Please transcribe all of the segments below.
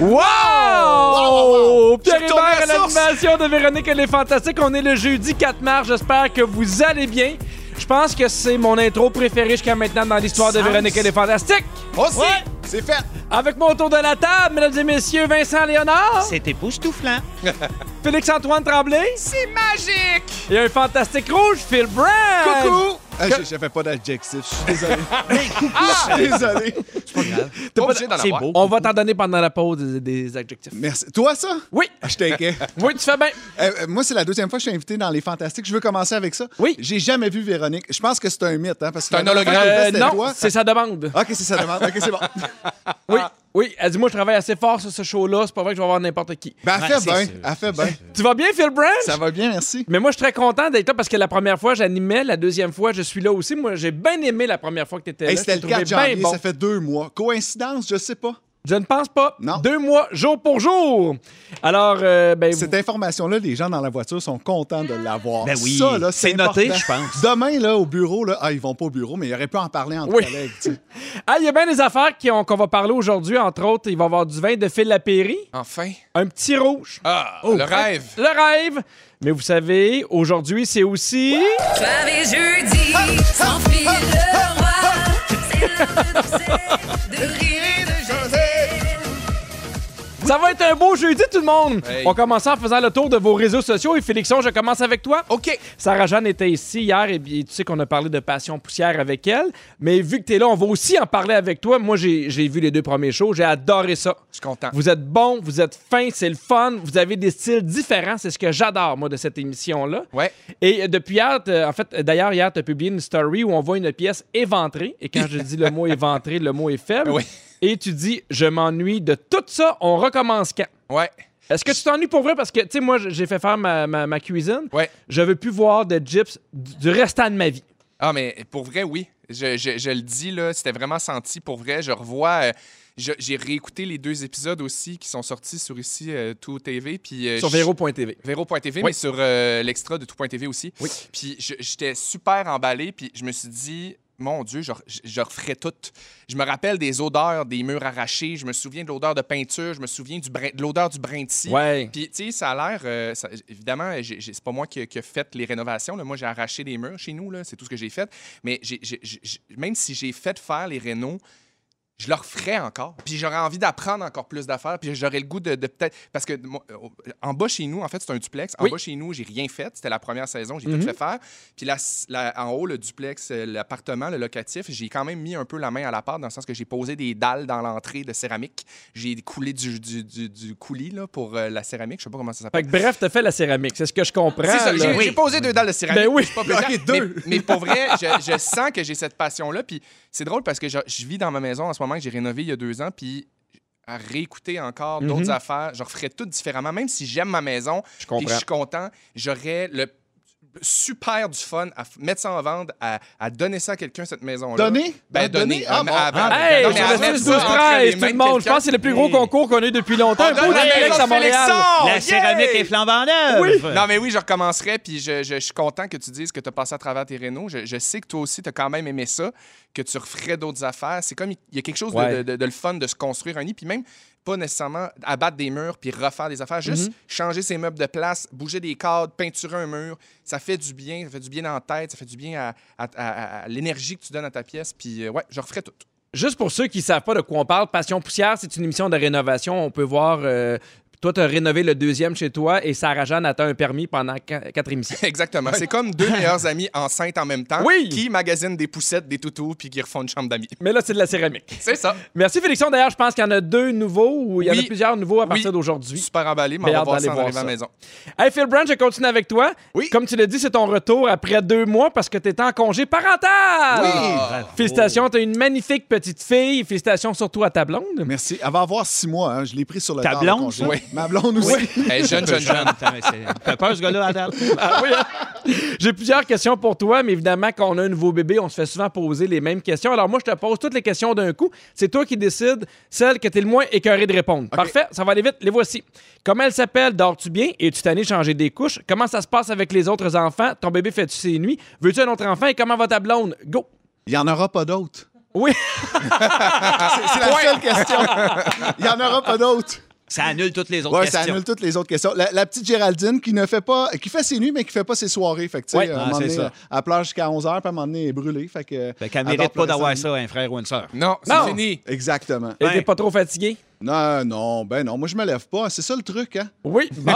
Wow! Pierre suis retourné Hébert à l'animation de Véronique et les Fantastiques. On est le jeudi 4 mars. J'espère que vous allez bien. Je pense que c'est mon intro préférée jusqu'à maintenant dans l'histoire de. Véronique et les Fantastiques. Aussi! Ouais. C'est fait! Avec mon tour de la table, mesdames et messieurs, Vincent Léonard, C'est époustouflant. Félix-Antoine Tremblay C'est magique! et un fantastique rouge, Phil Brand. Coucou! Ah, J'avais pas d'adjectif, je suis désolé. Je suis désolé. C'est pas grave. T'es pas obligé d'en C'est avoir. beau. On va t'en donner pendant la pause des, des adjectifs. Merci. Toi, ça? Oui, Ah, je t'inquiète. oui, tu fais bien. Euh, euh, moi, c'est la deuxième fois que je suis invité dans Les Fantastiques. Je veux commencer avec ça. Oui. J'ai jamais vu Véronique. Je pense que c'est un mythe, hein, parce que C'est un que hologramme. Euh, non, c'est sa demande. Ok, c'est ça demande. Ok, c'est bon. Oui, oui. Elle dit, moi, je travaille assez fort sur ce show-là. C'est pas vrai que je vais voir n'importe qui. Ben, elle fait bien. Elle fait bien. Tu vas bien, Phil Brand? Ça va bien, merci. Mais moi, je suis très content d'être là parce que la première fois, j'animais. La deuxième fois, je suis là aussi. Moi, j'ai bien aimé la première fois que tu étais Hey, là. C'était le t'ai 4 trouvé bien janvier, bon. ça fait deux mois. Coïncidence, je sais pas. Je ne pense pas. Non. Deux mois, jour pour jour. Alors, euh, ben, vous- Cette information-là, les gens dans la voiture sont contents de l'avoir. Ben oui, Ça, là, c'est c'est noté, je pense. Demain, là, au bureau, là, ah, ils vont pas au bureau, mais ils auraient pu en parler entre Oui. collègues. tu sais. Ah, il y a bien des affaires qui ont- qu'on va parler aujourd'hui. Entre autres, il va y avoir du vin de Phil Lapéry, Enfin. un petit rouge. Ah, Oh. le rêve. Le rêve. Mais vous savez, aujourd'hui, c'est aussi. Soir et jeudi, sans fil le roi. C'est l'heure Ça va être un beau jeudi, tout le monde. Hey. On commence en faisant le tour de vos réseaux sociaux. Et Félixon, je commence avec toi. OK. Sarah-Jeanne était ici hier et tu sais qu'on a parlé de Passion Poussière avec elle. Mais vu que tu es là, on va aussi en parler avec toi. Moi, j'ai vu les deux premiers shows. J'ai adoré ça. Je suis content. Vous êtes bon, vous êtes fin, c'est le fun. Vous avez des styles différents. C'est ce que j'adore, moi, de cette émission-là. Ouais. Et euh, depuis hier, en fait, euh, d'ailleurs, hier, tu as publié une story où on voit une pièce éventrée. Et quand je dis le mot éventré, le mot est faible. Oui. Et tu dis, je m'ennuie de tout ça. On recommence quand? Ouais. Est-ce que tu t'ennuies pour vrai? Parce que, tu sais, moi, j'ai fait faire ma, ma- ma cuisine. Ouais. Je veux plus voir de gyps du restant de ma vie. Ah, mais pour vrai, oui. Je, je- je le dis, là, c'était vraiment senti pour vrai. Je revois. euh, J'ai réécouté les deux épisodes aussi qui sont sortis sur ici, euh, Tout TV. Puis, euh, Sur. Véro.tv, Oui. mais sur l'extra de tout.tv aussi. Oui. Puis j'étais super emballé, puis je me suis dit, mon Dieu, je, je, je referais tout. Je me rappelle des odeurs des murs arrachés, je me souviens de l'odeur de peinture, je me souviens du brin- de l'odeur du brin de scie. Ouais. Puis, tu sais, ça a l'air. euh, évidemment, c'est pas moi qui, ai fait les rénovations. là. Moi, j'ai arraché les murs chez nous. C'est tout ce que j'ai fait. Mais j'ai- même si j'ai fait faire les rénaux, je leur ferais encore. Puis j'aurais envie d'apprendre encore plus d'affaires. Puis j'aurais le goût de, de peut-être. Parce que moi, euh, en bas chez nous, en fait, c'est un duplex. En Oui. bas chez nous, j'ai rien fait. C'était la première saison, j'ai Mhm. tout fait faire. Puis là, la- en haut, le duplex, euh, l'appartement, le locatif, j'ai quand même mis un peu la main à la pâte dans le sens que j'ai posé des dalles dans l'entrée de céramique. J'ai coulé du, du, du- du coulis là, pour euh, la céramique. Je sais pas comment ça s'appelle. Bref, t'as fait la céramique. C'est ce que je comprends. J'ai Oui. posé deux dalles de céramique. Ben oui. pas plaisant. Ok, deux. Mais, mais pour vrai, je, je sens que j'ai cette passion-là. Puis c'est drôle parce que je, je vis dans ma maison en ce moment que j'ai rénové il y a deux ans. Puis à réécouter encore d'autres Mhm. affaires, je referais tout différemment. Même si j'aime ma maison Je que je comprends. suis content, j'aurais le super du fun à mettre ça en vente, à, à donner ça à quelqu'un, cette maison-là. Donner? Ben, Ah, donner? donner? Ah, à- bon. à- Ah, à- Hey, non, je mais à reste mettre 12 ça entre 13 les tout le de monde. Je pense que c'est le plus gros concours qu'on a eu depuis longtemps. On donne la maison à Montréal. La céramique est flambant neuve. Oui. Non, mais oui, je recommencerai, puis je, je- je suis content que tu dises que tu as passé à travers tes rénaux. Je, je sais que toi aussi, tu as quand même aimé ça, que tu referais d'autres affaires. C'est comme, il y a quelque chose de- Ouais. de, de- de le fun de se construire un nid, puis même pas nécessairement abattre des murs puis refaire des affaires, juste changer ses meubles de place, bouger des cadres, peinturer un mur. Ça fait du bien, ça fait du bien dans la tête, ça fait du bien à, à- à- à l'énergie que tu donnes à ta pièce, puis euh, ouais, je referais tout. Juste pour ceux qui ne savent pas de quoi on parle, Passion Poussière, c'est une émission de rénovation. On peut voir euh, Toi, tu as rénové le deuxième chez toi et Sarah Jeanne a un permis pendant qu- quatre émissions. Exactement. C'est comme deux meilleurs amis enceintes en même temps Oui. qui magasinent des poussettes, des toutous, puis qui refont une chambre d'amis. Mais là, c'est de la céramique. C'est ça. Merci, Félixon. D'ailleurs, je pense qu'il y en a deux nouveaux ou il y en a Oui. plusieurs nouveaux à partir Oui. d'aujourd'hui. Super emballé, mais on va hâte voir d'aller ça en voir arrivant à ça. la maison. Hey, Phil Branch, je continue avec toi. Oui. Comme tu l'as dit, c'est ton retour après deux mois parce que tu étais en congé parental. Oui. Félicitations, tu as une magnifique petite fille. Félicitations surtout à ta blonde. Merci. Elle va avoir six mois. hein. Je l'ai pris sur le Ta tard, blonde, congé. ça? Oui. Ma blonde aussi. Hey, jeune, jeune, jeune. Peur, ce gars-là, à date. Ah oui, hein? J'ai plusieurs questions pour toi, mais évidemment, quand on a un nouveau bébé, on se fait souvent poser les mêmes questions. Alors moi, je te pose toutes les questions d'un coup. C'est toi qui décides celle que tu es le moins écœuré de répondre. Parfait, ça va aller vite. Les voici. Comment elle s'appelle? Dors-tu bien? Es-tu tanné de changer des couches? Comment ça se passe avec les autres enfants? Ton bébé fait-tu ses nuits? Veux-tu un autre enfant? Et comment va ta blonde? Go! Il n'y en aura pas d'autres. Oui, C'est c'est la seule question. Il n'y en aura pas d'autres. Ça annule toutes les autres Ouais, ça questions. annule toutes les autres questions. La, la petite Géraldine qui ne fait pas, qui fait ses nuits, mais qui fait pas ses soirées. Fait que, Ouais. donné, ça. elle pleure jusqu'à 11h, puis à un moment donné, elle est brûlée. Fait que. Fait qu'elle elle mérite pas d'avoir ça, un frère ou une sœur. Non, c'est Non. fini. Exactement. et Ouais. t'es pas trop fatigué? Non, non, ben non. Moi, je me lève pas. C'est ça le truc, hein? Oui. Bon!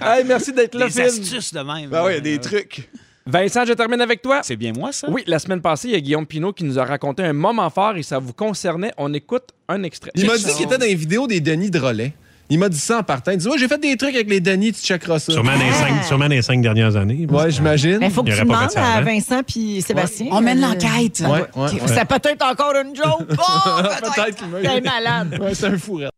hey, merci d'être là, Des astuces de même. Ben oui, il y a des trucs. Vincent, je termine avec toi. C'est bien moi, ça? Oui, la semaine passée, il y a Guillaume Pinot qui nous a raconté un moment fort et ça vous concernait. On écoute un extrait. Il m'a dit qu'il était dans les vidéos des Denis de relais. Il m'a dit ça en partant. Il dit Ouais, j'ai fait des trucs avec les Denis, tu checkeras ça. Sûrement dans les cinq, sûrement dans les cinq dernières années. Ouais, j'imagine. Il faut que tu aurait pas demandes ça à. Vincent puis Sébastien. On mène Euh, l'enquête. Ouais, ouais, ouais. C'est peut-être encore une joke. Oh, peut-être. qu'il T'es malade. Ouais, c'est un fou. raide.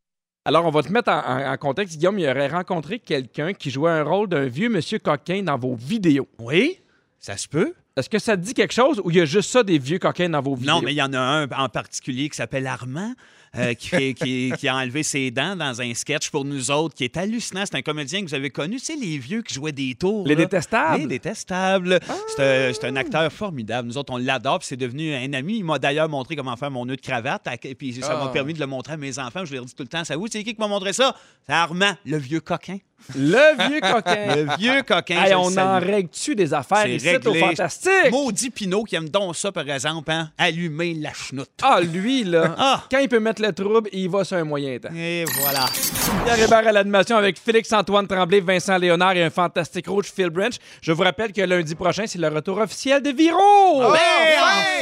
Alors, on va te mettre en, en- en contexte. Guillaume, il aurait rencontré quelqu'un qui jouait un rôle d'un vieux monsieur coquin dans vos vidéos. Oui, ça se peut. Est-ce que ça te dit quelque chose ou il y a juste ça des vieux coquins dans vos vidéos? Non, mais il y en a un en particulier qui s'appelle Armand. euh, qui, fait- qui- qui a enlevé ses dents dans un sketch pour nous autres, qui est hallucinant. C'est un comédien que vous avez connu, tu sais, les vieux qui jouaient des tours. Les là. détestables? Les détestables. C'est un, c'est un acteur formidable. Nous autres, on l'adore, puis c'est devenu un ami. Il m'a d'ailleurs montré comment faire mon nœud de cravate, et puis ça m'a Ah. permis de le montrer à mes enfants. Je leur dis tout le temps, ça vous, c'est qui qui m'a montré ça? C'est Armand, le vieux coquin. Le vieux coquin. Le vieux coquin. Hey, on en règle-tu des affaires C'est ici au. Fantastique? Maudit Pinot qui aime donc ça, par exemple, hein? Allumer la chenoute. Ah, lui, là, Ah! quand il peut mettre le trouble, il va sur un moyen temps. Et voilà. Pierre Hébert à l'animation avec Félix-Antoine Tremblay, Vincent Léonard et un fantastique rouge Phil Branch. Je vous rappelle que lundi prochain, c'est le retour officiel de Viro! Ben,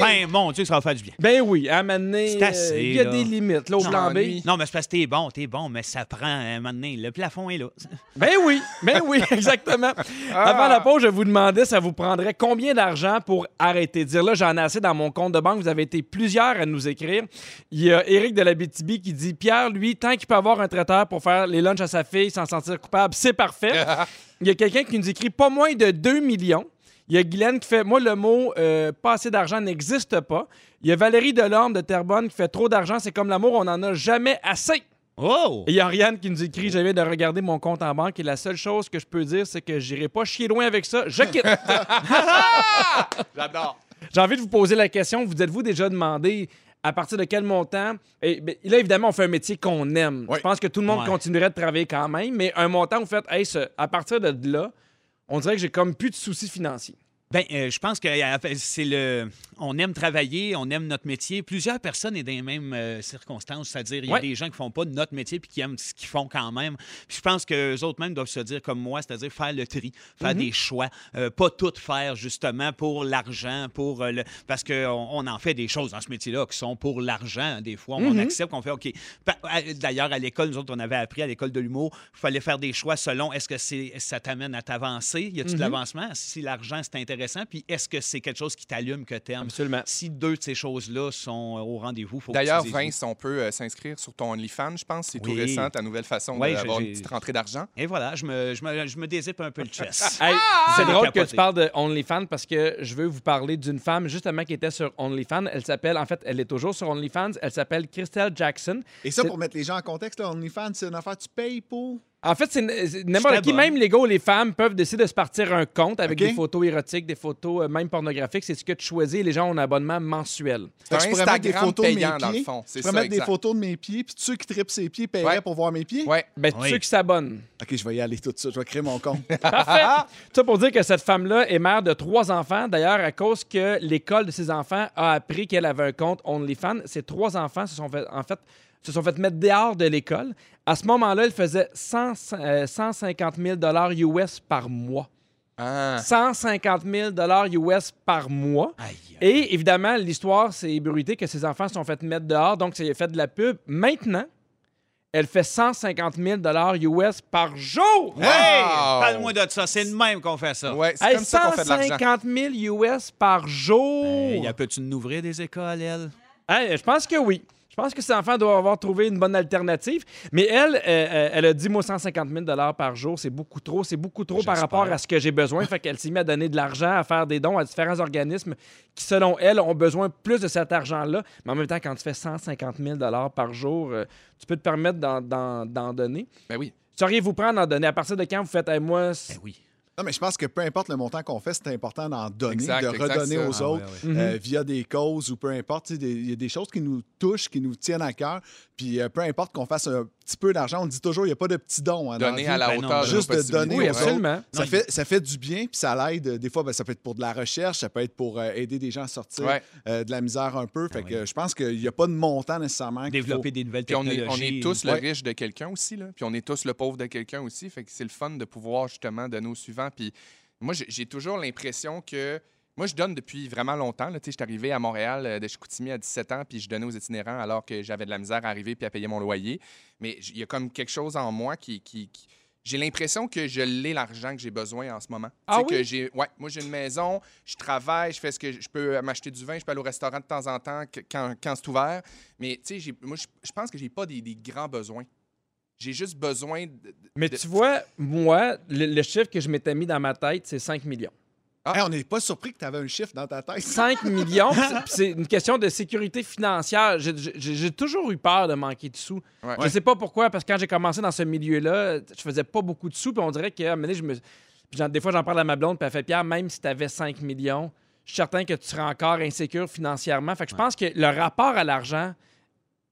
enfin, mon Dieu, ça va faire du bien. Ben oui, à un moment donné, C'est assez, euh, il y a là. des limites, là, au plan B. Non, mais c'est parce que t'es bon, t'es bon, mais ça prend un moment donné. Le plafond est là. Ben oui, ben oui, exactement. Avant la pause, je vous demandais, ça vous prendrait combien d'argent pour arrêter de dire là, j'en ai assez dans mon compte de banque. Vous avez été plusieurs à nous écrire. Il y a Éric de la BTB qui dit Pierre, lui, tant qu'il peut avoir un traiteur pour faire les lunchs à sa fille sans se sentir coupable, c'est parfait. Il y a quelqu'un qui nous écrit pas moins de 2 millions. Il y a Guylaine qui fait Moi, le mot euh, pas assez d'argent n'existe pas. Il y a Valérie Delorme de Terrebonne qui fait Trop d'argent, c'est comme l'amour, on n'en a jamais assez. Oh! Et il y a Ariane qui nous écrit Je viens de regarder mon compte en banque et la seule chose que je peux dire, c'est que j'irai pas chier loin avec ça. Je quitte. J'adore. J'ai envie de vous poser la question vous êtes-vous déjà demandé à partir de quel montant? Et, ben, Là, évidemment, on fait un métier qu'on aime. Oui. Je pense que tout le monde Ouais. continuerait de travailler quand même, mais un montant, vous faites hey, ce- à partir de là, on dirait que j'ai comme plus de soucis financiers. Ben, euh, je pense que euh, c'est le. On aime travailler, on aime notre métier. Plusieurs personnes sont dans les mêmes euh, circonstances, c'est-à-dire il y a Ouais. des gens qui font pas notre métier puis qui aiment ce qu'ils font quand même. Puis je pense que les autres même doivent se dire comme moi, c'est-à-dire faire le tri, faire des choix, euh, pas tout faire justement pour l'argent, pour euh, le parce que on, on en fait des choses dans ce métier-là qui sont pour l'argent. Des fois, on accepte qu'on fait OK. D'ailleurs, à l'école, nous autres, on avait appris à l'école de l'humour, il fallait faire des choix selon est-ce que c'est ça t'amène à t'avancer, y a-tu de l'avancement, si l'argent c'est intéressant, puis est-ce que c'est quelque chose qui t'allume que t'aimes? Absolument. Si deux de ces choses-là sont euh, au rendez-vous, faut que D'ailleurs, oui. Vince, on peut euh, s'inscrire sur ton OnlyFans, je pense. C'est tout Oui. récent, ta nouvelle façon Ouais, d'avoir une petite rentrée d'argent. Et voilà, je me, je me, je me dézippe un peu le chest. Hey, c'est Ah! drôle que tu parles de OnlyFans parce que je veux vous parler d'une femme justement qui était sur OnlyFans. Elle s'appelle, en fait, elle est toujours sur OnlyFans. Elle s'appelle Christelle Jackson. Et ça, pour mettre les gens en contexte, là, OnlyFans, c'est une affaire, tu payes pour? En fait, c'est c'est n'importe qui, même les gars ou les femmes, peuvent décider de se partir un compte avec des photos érotiques, des photos euh, même pornographiques. C'est ce que tu choisis et les gens ont un abonnement mensuel. C'est Fait que un je pourrais mettre des Instagram photos de mes payant, dans le pieds. fond. Je pourrais mettre des photos de mes pieds, puis ceux qui trippent ses pieds paieraient Ouais. pour voir mes pieds. Ouais. Ben, Oui. ceux qui s'abonnent. OK, je vais y aller tout de suite. Je vais créer mon compte. Parfait. Ça pour dire que cette femme-là est mère de trois enfants. D'ailleurs, à cause que l'école de ses enfants a appris qu'elle avait un compte OnlyFans, ses trois enfants se sont fait, en fait se sont fait mettre dehors de l'école. À ce moment-là, elle faisait 100, euh, 150 000 US par mois. Ah. 150 000 US par mois. Aïe. Et évidemment, l'histoire s'est ébruitée que ses enfants se sont fait mettre dehors, donc ça a fait de la pub. Maintenant, elle fait 150 000 US par jour. Hey! Wow! Parle-moi de ça. C'est de même qu'on fait ça. Ouais, c'est Hey, comme ça qu'on fait de l'argent. 150 000 US par jour. Hey, y a peux-tu nous ouvrir des écoles, elle? Hey, je pense que oui. Je pense que ces enfants doivent avoir trouvé une bonne alternative. Mais elle, euh, euh, elle a dit, moi, 150 000 par jour, c'est beaucoup trop. C'est beaucoup trop par rapport à ce que j'ai besoin. fait qu'elle s'est mise à donner de l'argent, à faire des dons à différents organismes qui, selon elle, ont besoin plus de cet argent-là. Mais en même temps, quand tu fais 150 000 par jour, euh, tu peux te permettre d'en- donner. Ben oui. Sauriez-vous prendre d'en donner? À partir de quand vous faites, Hey, moi, Ben oui. Non, mais je pense que peu importe le montant qu'on fait, c'est important d'en donner, Exact, de redonner ça. aux Ah, autres ouais, ouais. euh, via des causes ou peu importe. Il y a des choses qui nous touchent, qui nous tiennent à cœur. Puis euh, peu importe qu'on fasse un petit peu d'argent, on dit toujours il n'y a pas de petits dons. hein, Donner à la Ben hauteur de juste de donner oui, aux absolument. Ça Non, fait, ça fait du bien, puis ça l'aide. Des fois, ben, ça peut être pour de la recherche, ça peut être pour euh, aider des gens à sortir Ouais. euh, de la misère un peu. Fait Ah que oui. je pense qu'il n'y a pas de montant nécessairement. Développer des nouvelles Puis on est, technologies. on est tous le riche de quelqu'un aussi, là. Puis on est tous le pauvre de quelqu'un aussi. Fait que c'est le fun de pouvoir justement donner au suivant. Puis moi, j'ai- toujours l'impression que. Moi, je donne depuis vraiment longtemps. là. Tu sais, Je suis arrivé à Montréal euh, de Chicoutimi à 17 ans, puis je donnais aux itinérants alors que j'avais de la misère à arriver puis à payer mon loyer. Mais il y a comme quelque chose en moi qui. qui- qui- J'ai l'impression que je l'ai l'argent que j'ai besoin en ce moment. Ah oui? que j'ai ouais, moi j'ai une maison, je travaille, je fais ce que je je peux m'acheter du vin, je peux aller au restaurant de temps en temps quand, quand c'est ouvert. Mais tu sais, moi je, je pense que j'ai pas des, des grands besoins. J'ai juste besoin de, de- Mais de- tu vois, moi, le, le chiffre que je m'étais mis dans ma tête, c'est 5 millions. Hey, on n'est pas surpris que tu avais un chiffre dans ta tête. 5 millions, c'est- une question de sécurité financière. J'ai- toujours eu peur de manquer de sous. Ouais. Je sais pas pourquoi, parce que quand j'ai commencé dans ce milieu-là, je faisais pas beaucoup de sous, puis on dirait que, à un moment donné, je me... puis des fois, j'en parle à ma blonde, puis elle fait Pierre, même si tu avais 5 millions, je suis certain que tu serais encore insécure financièrement. Fait que je pense que le rapport à l'argent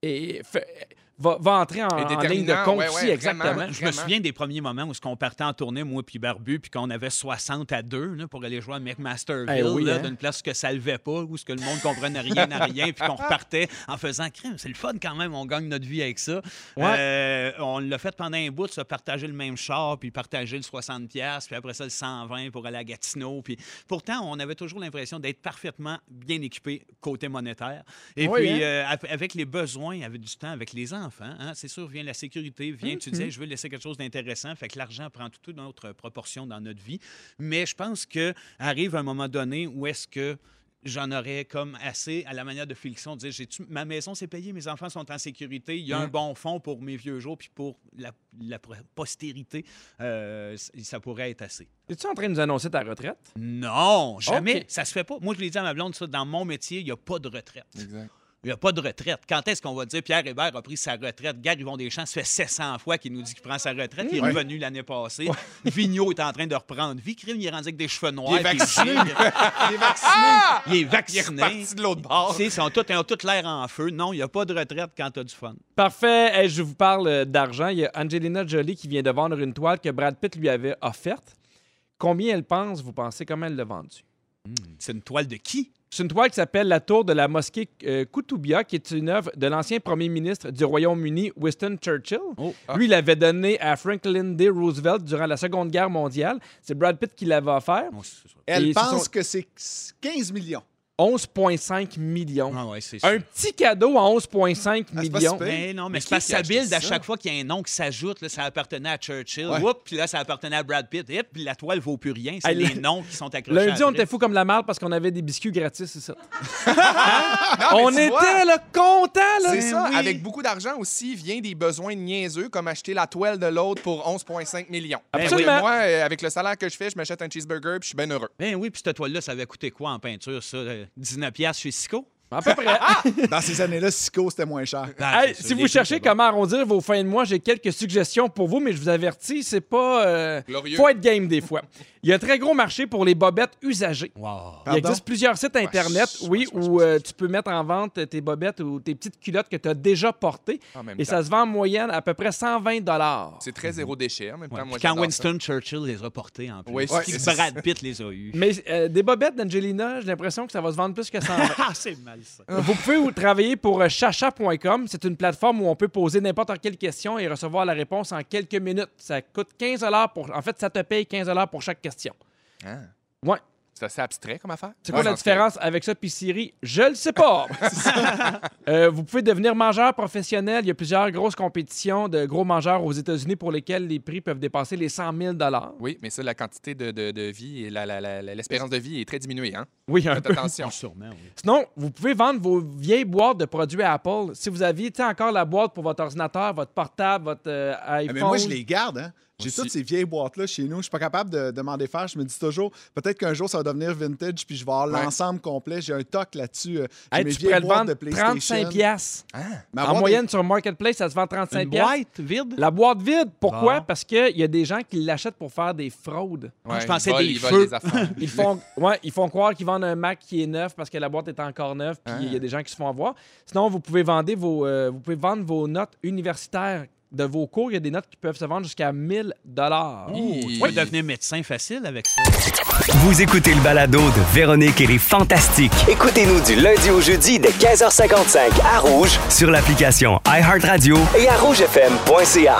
est- fait- va, va entrer en, Et en ligne de compte ouais, aussi, ouais, exactement. vraiment. Je me souviens des premiers moments où on partait en tournée, moi puis Barbu, puis qu'on avait 60 à 2 là, pour aller jouer à McMasterville, Eh oui, hein? d'une place que ça levait pas, où ce que le monde comprenait rien à rien, puis qu'on repartait en faisant crime. C'est le fun quand même, on gagne notre vie avec ça. Ouais. Euh, on l'a fait pendant un bout, se partager le même char, puis partager le 60$, piastres, puis après ça le 120 pour aller à Gatineau. Puis pourtant, on avait toujours l'impression d'être parfaitement bien équipé côté monétaire. Et Oui, puis, hein? euh, avec les besoins, avec du temps, avec les enfants, hein, c'est sûr, vient la sécurité, vient, tu Mhm. disais, je veux laisser quelque chose d'intéressant, fait que l'argent prend toute une autre proportion dans notre vie. Mais je pense que arrive un moment donné où est-ce que j'en aurais comme assez à la manière de Félixon, de dire, j'ai ma maison s'est payée, mes enfants sont en sécurité, il y a Mhm. un bon fond pour mes vieux jours, puis pour la, la postérité, euh, ça pourrait être assez. Es-tu en train de nous annoncer ta retraite? Non, jamais. Ça se fait pas. Moi, je l'ai dit à ma blonde, ça, dans mon métier, il n'y a pas de retraite. Exact. Il n'y a pas de retraite. Quand est-ce qu'on va dire Pierre Hébert a pris sa retraite? Gary Yvon Deschamps, ça fait 700 fois qu'il nous dit qu'il prend sa retraite. Il est Ouais. revenu l'année passée. Vigneault est en train de reprendre vie. Crime, il est rendu avec des cheveux noirs. Il est vacciné. Il est vacciné. Il est Il est vacciné. de l'autre bord. Ils sont tous, ils ont tous l'air en feu. Non, il n'y a pas de retraite quand tu as du fun. Parfait. Hey, je vous parle euh, d'argent. Il y a Angelina Jolie qui vient de vendre une toile que Brad Pitt lui avait offerte. Combien elle pense, vous pensez, comment elle l'a vendue? C'est une toile de qui? C'est une toile qui s'appelle La Tour de la mosquée euh, Koutoubia, qui est une œuvre de l'ancien premier ministre du Royaume-Uni, Winston Churchill. Oh. Lui, il l'avait donnée à Franklin D. Roosevelt durant la Seconde Guerre mondiale. C'est Brad Pitt qui l'avait offert. Elle Et ce pense sont- que c'est 15 millions. 11,5 millions. Ah ouais, c'est ça. Un petit cadeau à 11,5 Ah, millions. Mais non, mais, Mais c'est ça à ça? chaque fois qu'il y a un nom qui s'ajoute. là, Ça appartenait à Churchill. Ouais. Oups, puis là, ça appartenait à Brad Pitt. Et puis la toile vaut plus rien. C'est les le- noms qui sont accrochés. Lundi, on était fou comme la malle parce qu'on avait des biscuits gratis, c'est ça. Non, mais on était vois, là, contents, là. C'est ça. Oui. Avec beaucoup d'argent aussi vient des besoins niaiseux, comme acheter la toile de l'autre pour 11,5 millions. Absolument. Donc, Moi, euh, avec le salaire que je fais, je m'achète un cheeseburger puis je suis bien heureux. Ben oui, puis cette toile-là, ça avait coûté quoi en peinture, ça? Euh, 19 piastres chez Sico? À peu près. Dans ces années-là, Sico, c'était moins cher. Ah, Hey, si vous cherchez comment arrondir vos fins de mois, j'ai quelques suggestions pour vous, mais je vous avertis, c'est pas. euh, Glorieux. faut être game des fois. Il y a un très gros marché pour les bobettes usagées. Wow. Il Pardon? existe plusieurs sites Internet, ouais, oui, ouais, où euh, tu peux mettre en vente tes bobettes ou tes petites culottes que tu as déjà portées. Et temps. ça se vend en moyenne à peu près 120 C'est très zéro déchet. En même temps, Ouais, moi, quand Winston Churchill les a portés en plus. Oui, Brad Pitt les a eus. Mais euh, des bobettes d'Angelina, j'ai l'impression que ça va se vendre plus que 120. Ah, c'est malade. Malsain. Vous pouvez ou- travailler pour euh, chacha.com. C'est une plateforme où on peut poser n'importe quelle question et recevoir la réponse en quelques minutes. Ça coûte 15 pour. En fait, ça te paye 15 pour chaque question. Ah. Ouais. C'est assez abstrait comme affaire. C'est quoi Ouais, la différence avec ça puis Siri? Je le sais pas. Euh, vous pouvez devenir mangeur professionnel. Il y a plusieurs grosses compétitions de gros mangeurs aux États-Unis pour lesquels les prix peuvent dépasser les 100 000 Oui, mais ça, la quantité de, de- de vie et l'espérance de vie est très diminuée. Hein? Oui, un Faites peu. attention. Sûrement, oui. Sinon, vous pouvez vendre vos vieilles boîtes de produits Apple. Si vous aviez encore la boîte pour votre ordinateur, votre portable, votre euh, Ah, iPhone. Mais moi, je les garde. Hein? J'ai toutes ces vieilles boîtes-là chez nous. Je suis pas capable de, de m'en défaire. Je me dis toujours, peut-être qu'un jour, ça va devenir vintage, puis je vais avoir Ouais. l'ensemble complet. J'ai un toc là-dessus. euh, Hey, mes tu vieilles pourrais le boîtes vendre de PlayStation. 35 piastres. Ma En moyenne, sur Marketplace, ça se vend 35 Une piastres. boîte vide? La boîte vide. Pourquoi? Parce qu'il y a des gens qui l'achètent pour faire des fraudes. Ouais, je pensais des ils feux. des. Ils font, ouais, ils font croire qu'ils vendent un Mac qui est neuf parce que la boîte est encore neuve, puis Ah. il y a des gens qui se font avoir. Sinon, vous pouvez, vendre vos, euh, vous pouvez vendre vos notes universitaires de vos cours. Il y a des notes qui peuvent se vendre jusqu'à 1000 dollars. Tu peux devenir médecin facile avec ça. Vous écoutez le balado de Véronique et les Fantastiques. Écoutez-nous du lundi au jeudi dès 15h55 à Rouge sur l'application iHeartRadio et à rougefm.ca.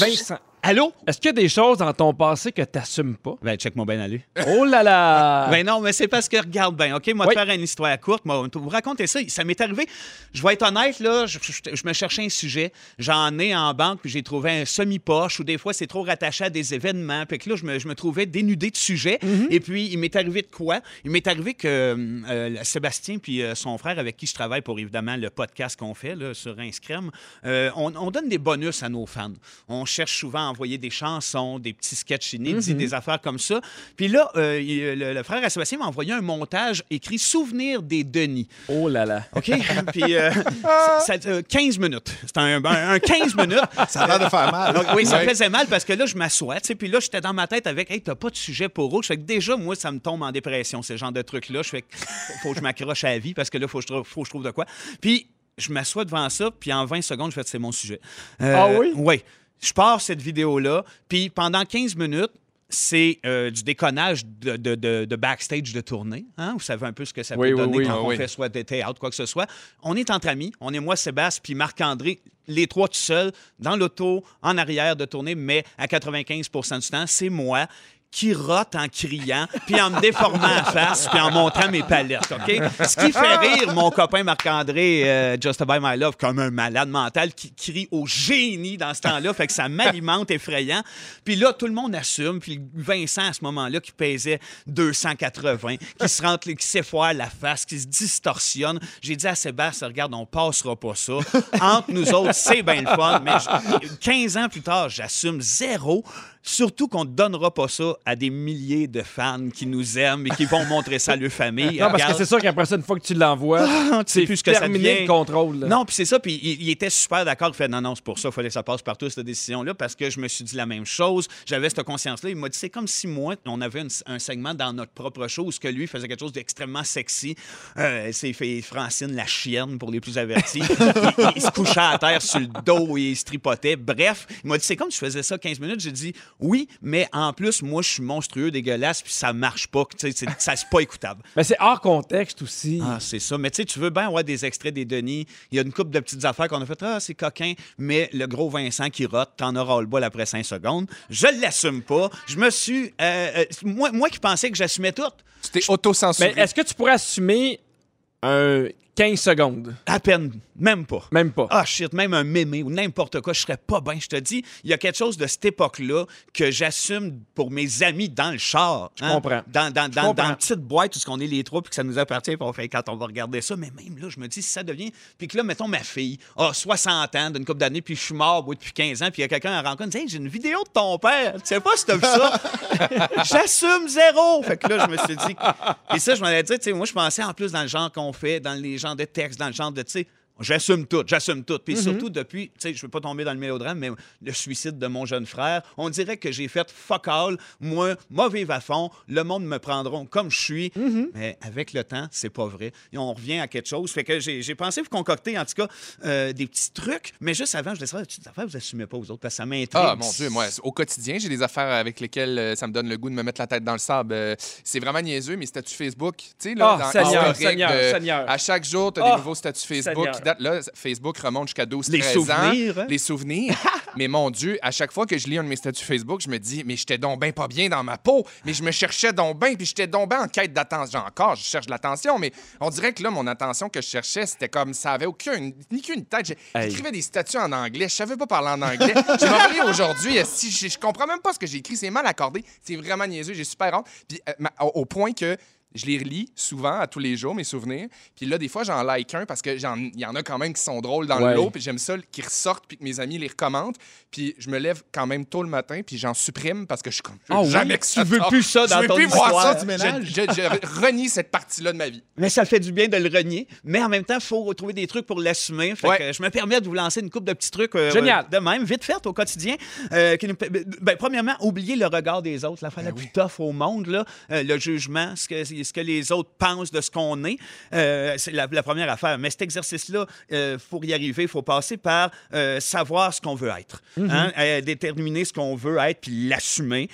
Vincent, Allô? est-ce qu'il y a des choses dans ton passé que tu n'assumes pas? Ben, check mon bien aller. Oh là là! Ben non, mais c'est parce que regarde bien, OK? Moi, Oui. te faire une histoire courte, moi, vous racontez ça. Ça m'est arrivé. Je vais être honnête, là, je, je- je me cherchais un sujet. J'en ai en banque, puis j'ai trouvé un semi-poche, ou des fois, c'est trop rattaché à des événements. Puis que là, je me, je me trouvais dénudé de sujet. Et puis, il m'est arrivé de quoi? Il m'est arrivé que euh, euh, Sébastien, puis euh, son frère, avec qui je travaille pour évidemment le podcast qu'on fait là, sur Inscrème, euh, on, on donne des bonus à nos fans. On cherche souvent envoyer des chansons, des petits sketchs inédits, des affaires comme ça. Puis là, euh, il- le, le frère à Sébastien m'a envoyé un montage écrit Souvenir des Denis. Oh là là! OK? Puis euh, ça, ça, euh, 15 minutes. C'est un, un- un 15 minutes. Ça a l'air de faire mal. Donc, oui, ça Ouais. faisait mal parce que là, je m'assois, tu sais, puis là, j'étais dans ma tête avec, hey, t'as pas de sujet pour rouge. Fait que déjà, moi, ça me tombe en dépression, ce genre de truc-là. Je fais, que faut que je m'accroche à la vie parce que là, faut que je trouve, faut que je trouve de quoi. Puis, je m'assois devant ça, puis en 20 secondes, je fais, c'est mon sujet. Euh, Ah oui? Oui. Je pars cette vidéo-là, puis pendant 15 minutes, c'est euh, du déconnage de, de- de- de backstage de tournée. Hein? Vous savez un peu ce que ça peut oui, donner oui. quand on fait soit des théâtres, quoi que ce soit. On est entre amis. On est moi, Sébastien, puis Marc-André, les trois tout seuls, dans l'auto, en arrière de tournée, mais à 95% du temps, c'est moi qui rote en criant, puis en me déformant la face, puis en montrant mes palettes, OK? Ce qui fait rire mon copain Marc-André, euh, Just By My Love, comme un malade mental qui crie au génie dans ce temps-là, fait que ça m'alimente effrayant. Puis là, tout le monde assume, puis Vincent, à ce moment-là, qui pesait 280, qui se rentre, qui s'effoire la face, qui se distorsionne. J'ai dit à Sébastien, regarde, on passera pas ça. Entre nous autres, c'est bien le fun, mais je- 15 ans plus tard, j'assume zéro. Surtout qu'on ne donnera pas ça à des milliers de fans qui nous aiment et qui vont montrer ça à leur famille. Non, parce que c'est sûr qu'après ça, une fois que tu l'envoies, tu sais plus ce que ça devient. le contrôle. là. Non, puis c'est ça, puis il, il était super d'accord. Il fait non, non, c'est pour ça, il fallait que ça passe partout, cette décision-là, parce que je me suis dit la même chose. J'avais cette conscience-là. Il m'a dit c'est comme si moi, on avait une- un segment dans notre propre show où ce que lui faisait quelque chose d'extrêmement sexy. Euh, c'est fait Francine la chienne pour les plus avertis. il se couchait à terre sur le dos et il se tripotait. Bref, il m'a dit c'est comme si je faisais ça 15 minutes. J'ai dit oui, mais en plus, moi, je suis monstrueux, dégueulasse, puis ça marche pas. Tu sais, c'est- ça, c'est pas écoutable. Mais c'est hors contexte aussi. Ah, c'est ça. Mais tu sais, tu veux bien avoir des extraits des Denis. Il y a une couple de petites affaires qu'on a fait. Ah, c'est coquin. Mais le gros Vincent qui rote, t'en auras le bol après 5 secondes. Je l'assume pas. Je me suis. euh, euh, moi, moi qui pensais que j'assumais tout, Tu t'es auto-censuré. Mais est-ce que tu pourrais assumer un 15 secondes? à peine, même pas. Même pas. Ah shit, même un mémé ou n'importe quoi, je serais pas bien. Je te dis, il y a quelque chose de cette époque-là que j'assume pour mes amis dans le char. Je comprends. Dans, dans, dans, comprends. dans une petite boîte, tout ce qu'on est les trois, puis que ça nous appartient, puis on fait quand on va regarder ça. Mais même là, je me dis, si ça devient. Puis que là, mettons ma fille, a 60 ans, d'une couple d'années, puis je suis mort depuis 15 ans, puis il y a quelqu'un à rencontre, dit, hey, j'ai une vidéo de ton père. Tu sais pas si t'as vu ça? J'assume zéro. Fait que là, je me suis dit. Et ça, je m'en ai dit, tu sais, moi, je pensais en plus dans le genre qu'on fait, dans les genres de textes, dans le genre de, tu sais, J'assume tout, j'assume tout. Puis Mhm. surtout depuis, tu sais, je veux pas tomber dans le mélodrame, mais le suicide de mon jeune frère, on dirait que j'ai fait fuck all. Moi, vivre à fond, le monde me prendra comme je suis. Mhm. Mais avec le temps, c'est pas vrai. Et on revient à quelque chose. Fait que j'ai j'ai pensé vous concocter, en tout cas, euh, des petits trucs. Mais juste avant, je savoir, des petites affaires, vous assumez pas aux autres, parce que ça m'intrigue. Ah, mon Dieu, moi, au quotidien, j'ai des affaires avec lesquelles euh, ça me donne le goût de me mettre la tête dans le sable. Euh, c'est vraiment niaiseux, mes statuts Facebook. Tu sais, là, Ah, dans Seigneur, Seigneur, de- Seigneur. À chaque jour, tu as Ah, des nouveaux statuts Facebook Là, Facebook remonte jusqu'à 12 Les 13 souvenirs, ans. hein? Les souvenirs. mais mon Dieu, à chaque fois que je lis un de mes statuts Facebook, je me dis, mais j'étais donc bien pas bien dans ma peau, mais je me cherchais donc bien, puis j'étais donc bien en quête d'attention. Encore, je cherche de l'attention, mais on dirait que là, mon attention que je cherchais, c'était comme ça avait aucune, ni qu'une tête. Hey. J'écrivais des statuts en anglais, je savais pas parler en anglais. je m'en relis aujourd'hui, si je, je comprends même pas ce que j'ai écrit, c'est mal accordé, c'est vraiment niaiseux, j'ai super honte. Puis euh, au point que je les relis souvent à tous les jours, mes souvenirs. Puis là, des fois, j'en like un parce que j'en- il y en a quand même qui sont drôles dans Ouais. le lot. Puis j'aime ça qu'ils ressortent puis que mes amis les recommandent. Puis je me lève quand même tôt le matin puis j'en supprime parce que je suis comme. je veux Ah oui? jamais que ça Tu veux plus ça dans Je veux ton plus voir ça du Je- ménage? Je, je renie cette partie-là de ma vie. Mais ça fait du bien de le renier. Mais en même temps, il faut trouver des trucs pour l'assumer. Fait Ouais. que je me permets de vous lancer une coupe de petits trucs euh, Génial. de même, vite fait au quotidien. euh, qui nous pe- ben, premièrement, oublier le regard des autres. L'affaire la plus tough au monde, là, euh, le jugement, ce que, ce que les autres pensent de ce qu'on est. Euh, c'est la, la première affaire. Mais cet exercice-là, euh, pour y arriver, il faut passer par euh, savoir ce qu'on veut être. Hein? Euh, déterminer ce qu'on veut être puis l'assumer.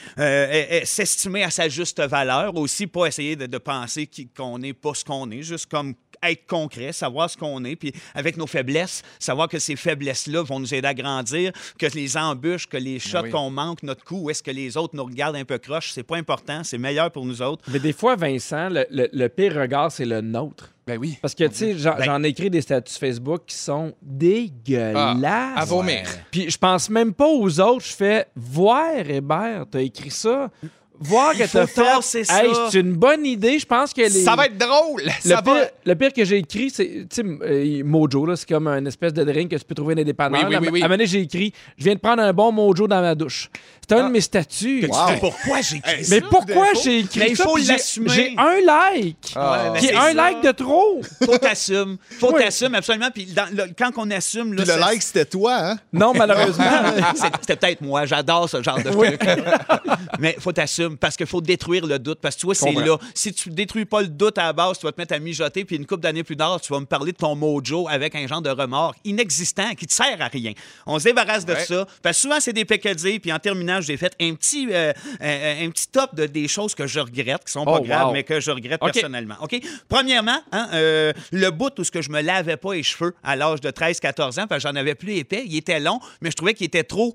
S'estimer à sa juste valeur aussi, pas essayer de, de penser qu'on n'est pas ce qu'on est, juste comme être concret, savoir ce qu'on est, puis avec nos faiblesses, savoir que ces faiblesses-là vont nous aider à grandir, que les embûches, que les shots oui. qu'on manque, notre coup, est-ce que les autres nous regardent un peu croche, c'est pas important, c'est meilleur pour nous autres. Mais des fois, Vincent, le, le- le pire regard, c'est le nôtre. Ben oui. Parce que, tu sais, j'en Ben- j'en ai écrit des statuts Facebook qui sont dégueulasses. Ah, à vomir. Puis je pense même pas aux autres. Je fais voir, Hébert, t'as écrit ça. Voir que t'as fait. Hey, c'est une bonne idée. Je pense que les. Ça va être drôle. Le Ça pire, va. le pire que j'ai écrit, c'est, tu sais, euh, Mojo, là, c'est comme un espèce de drink que tu peux trouver dans les dépanneurs. Oui, oui, oui. À un moment donné, j'ai écrit, je viens de prendre un bon Mojo dans ma douche. C'était un de mes statuts. Tu sais pourquoi j'ai écrit Mais ça? pourquoi j'ai écrit Mais il faut l'assumer. J'ai un like. Ah. Ouais, Qui est c'est un ça. like de trop. Faut t'assumer. Faut Oui. t'assumer, absolument. Puis dans le- quand on assume... Là, Puis le like, c'était toi, hein? Non, malheureusement. C'est- C'était peut-être moi, j'adore ce genre de truc. Mais faut t'assumer parce qu'il faut détruire le doute. Parce que tu vois, c'est là. Si tu détruis pas le doute à la base, tu vas te mettre à mijoter, puis une couple d'années plus tard, tu vas me parler de ton mojo avec un genre de remords inexistant qui te sert à rien. On se débarrasse de Ouais. ça. Parce que souvent, c'est des pécadilles. Puis en terminant, j'ai fait un petit, euh, un, un petit top de des choses que je regrette, qui sont pas Oh, graves, wow. mais que je regrette personnellement. OK? Premièrement, hein, euh, le bout où ce que je me lavais pas les cheveux à l'âge de 13-14 ans, parce que j'en avais plus épais, il était long, mais je trouvais qu'il était trop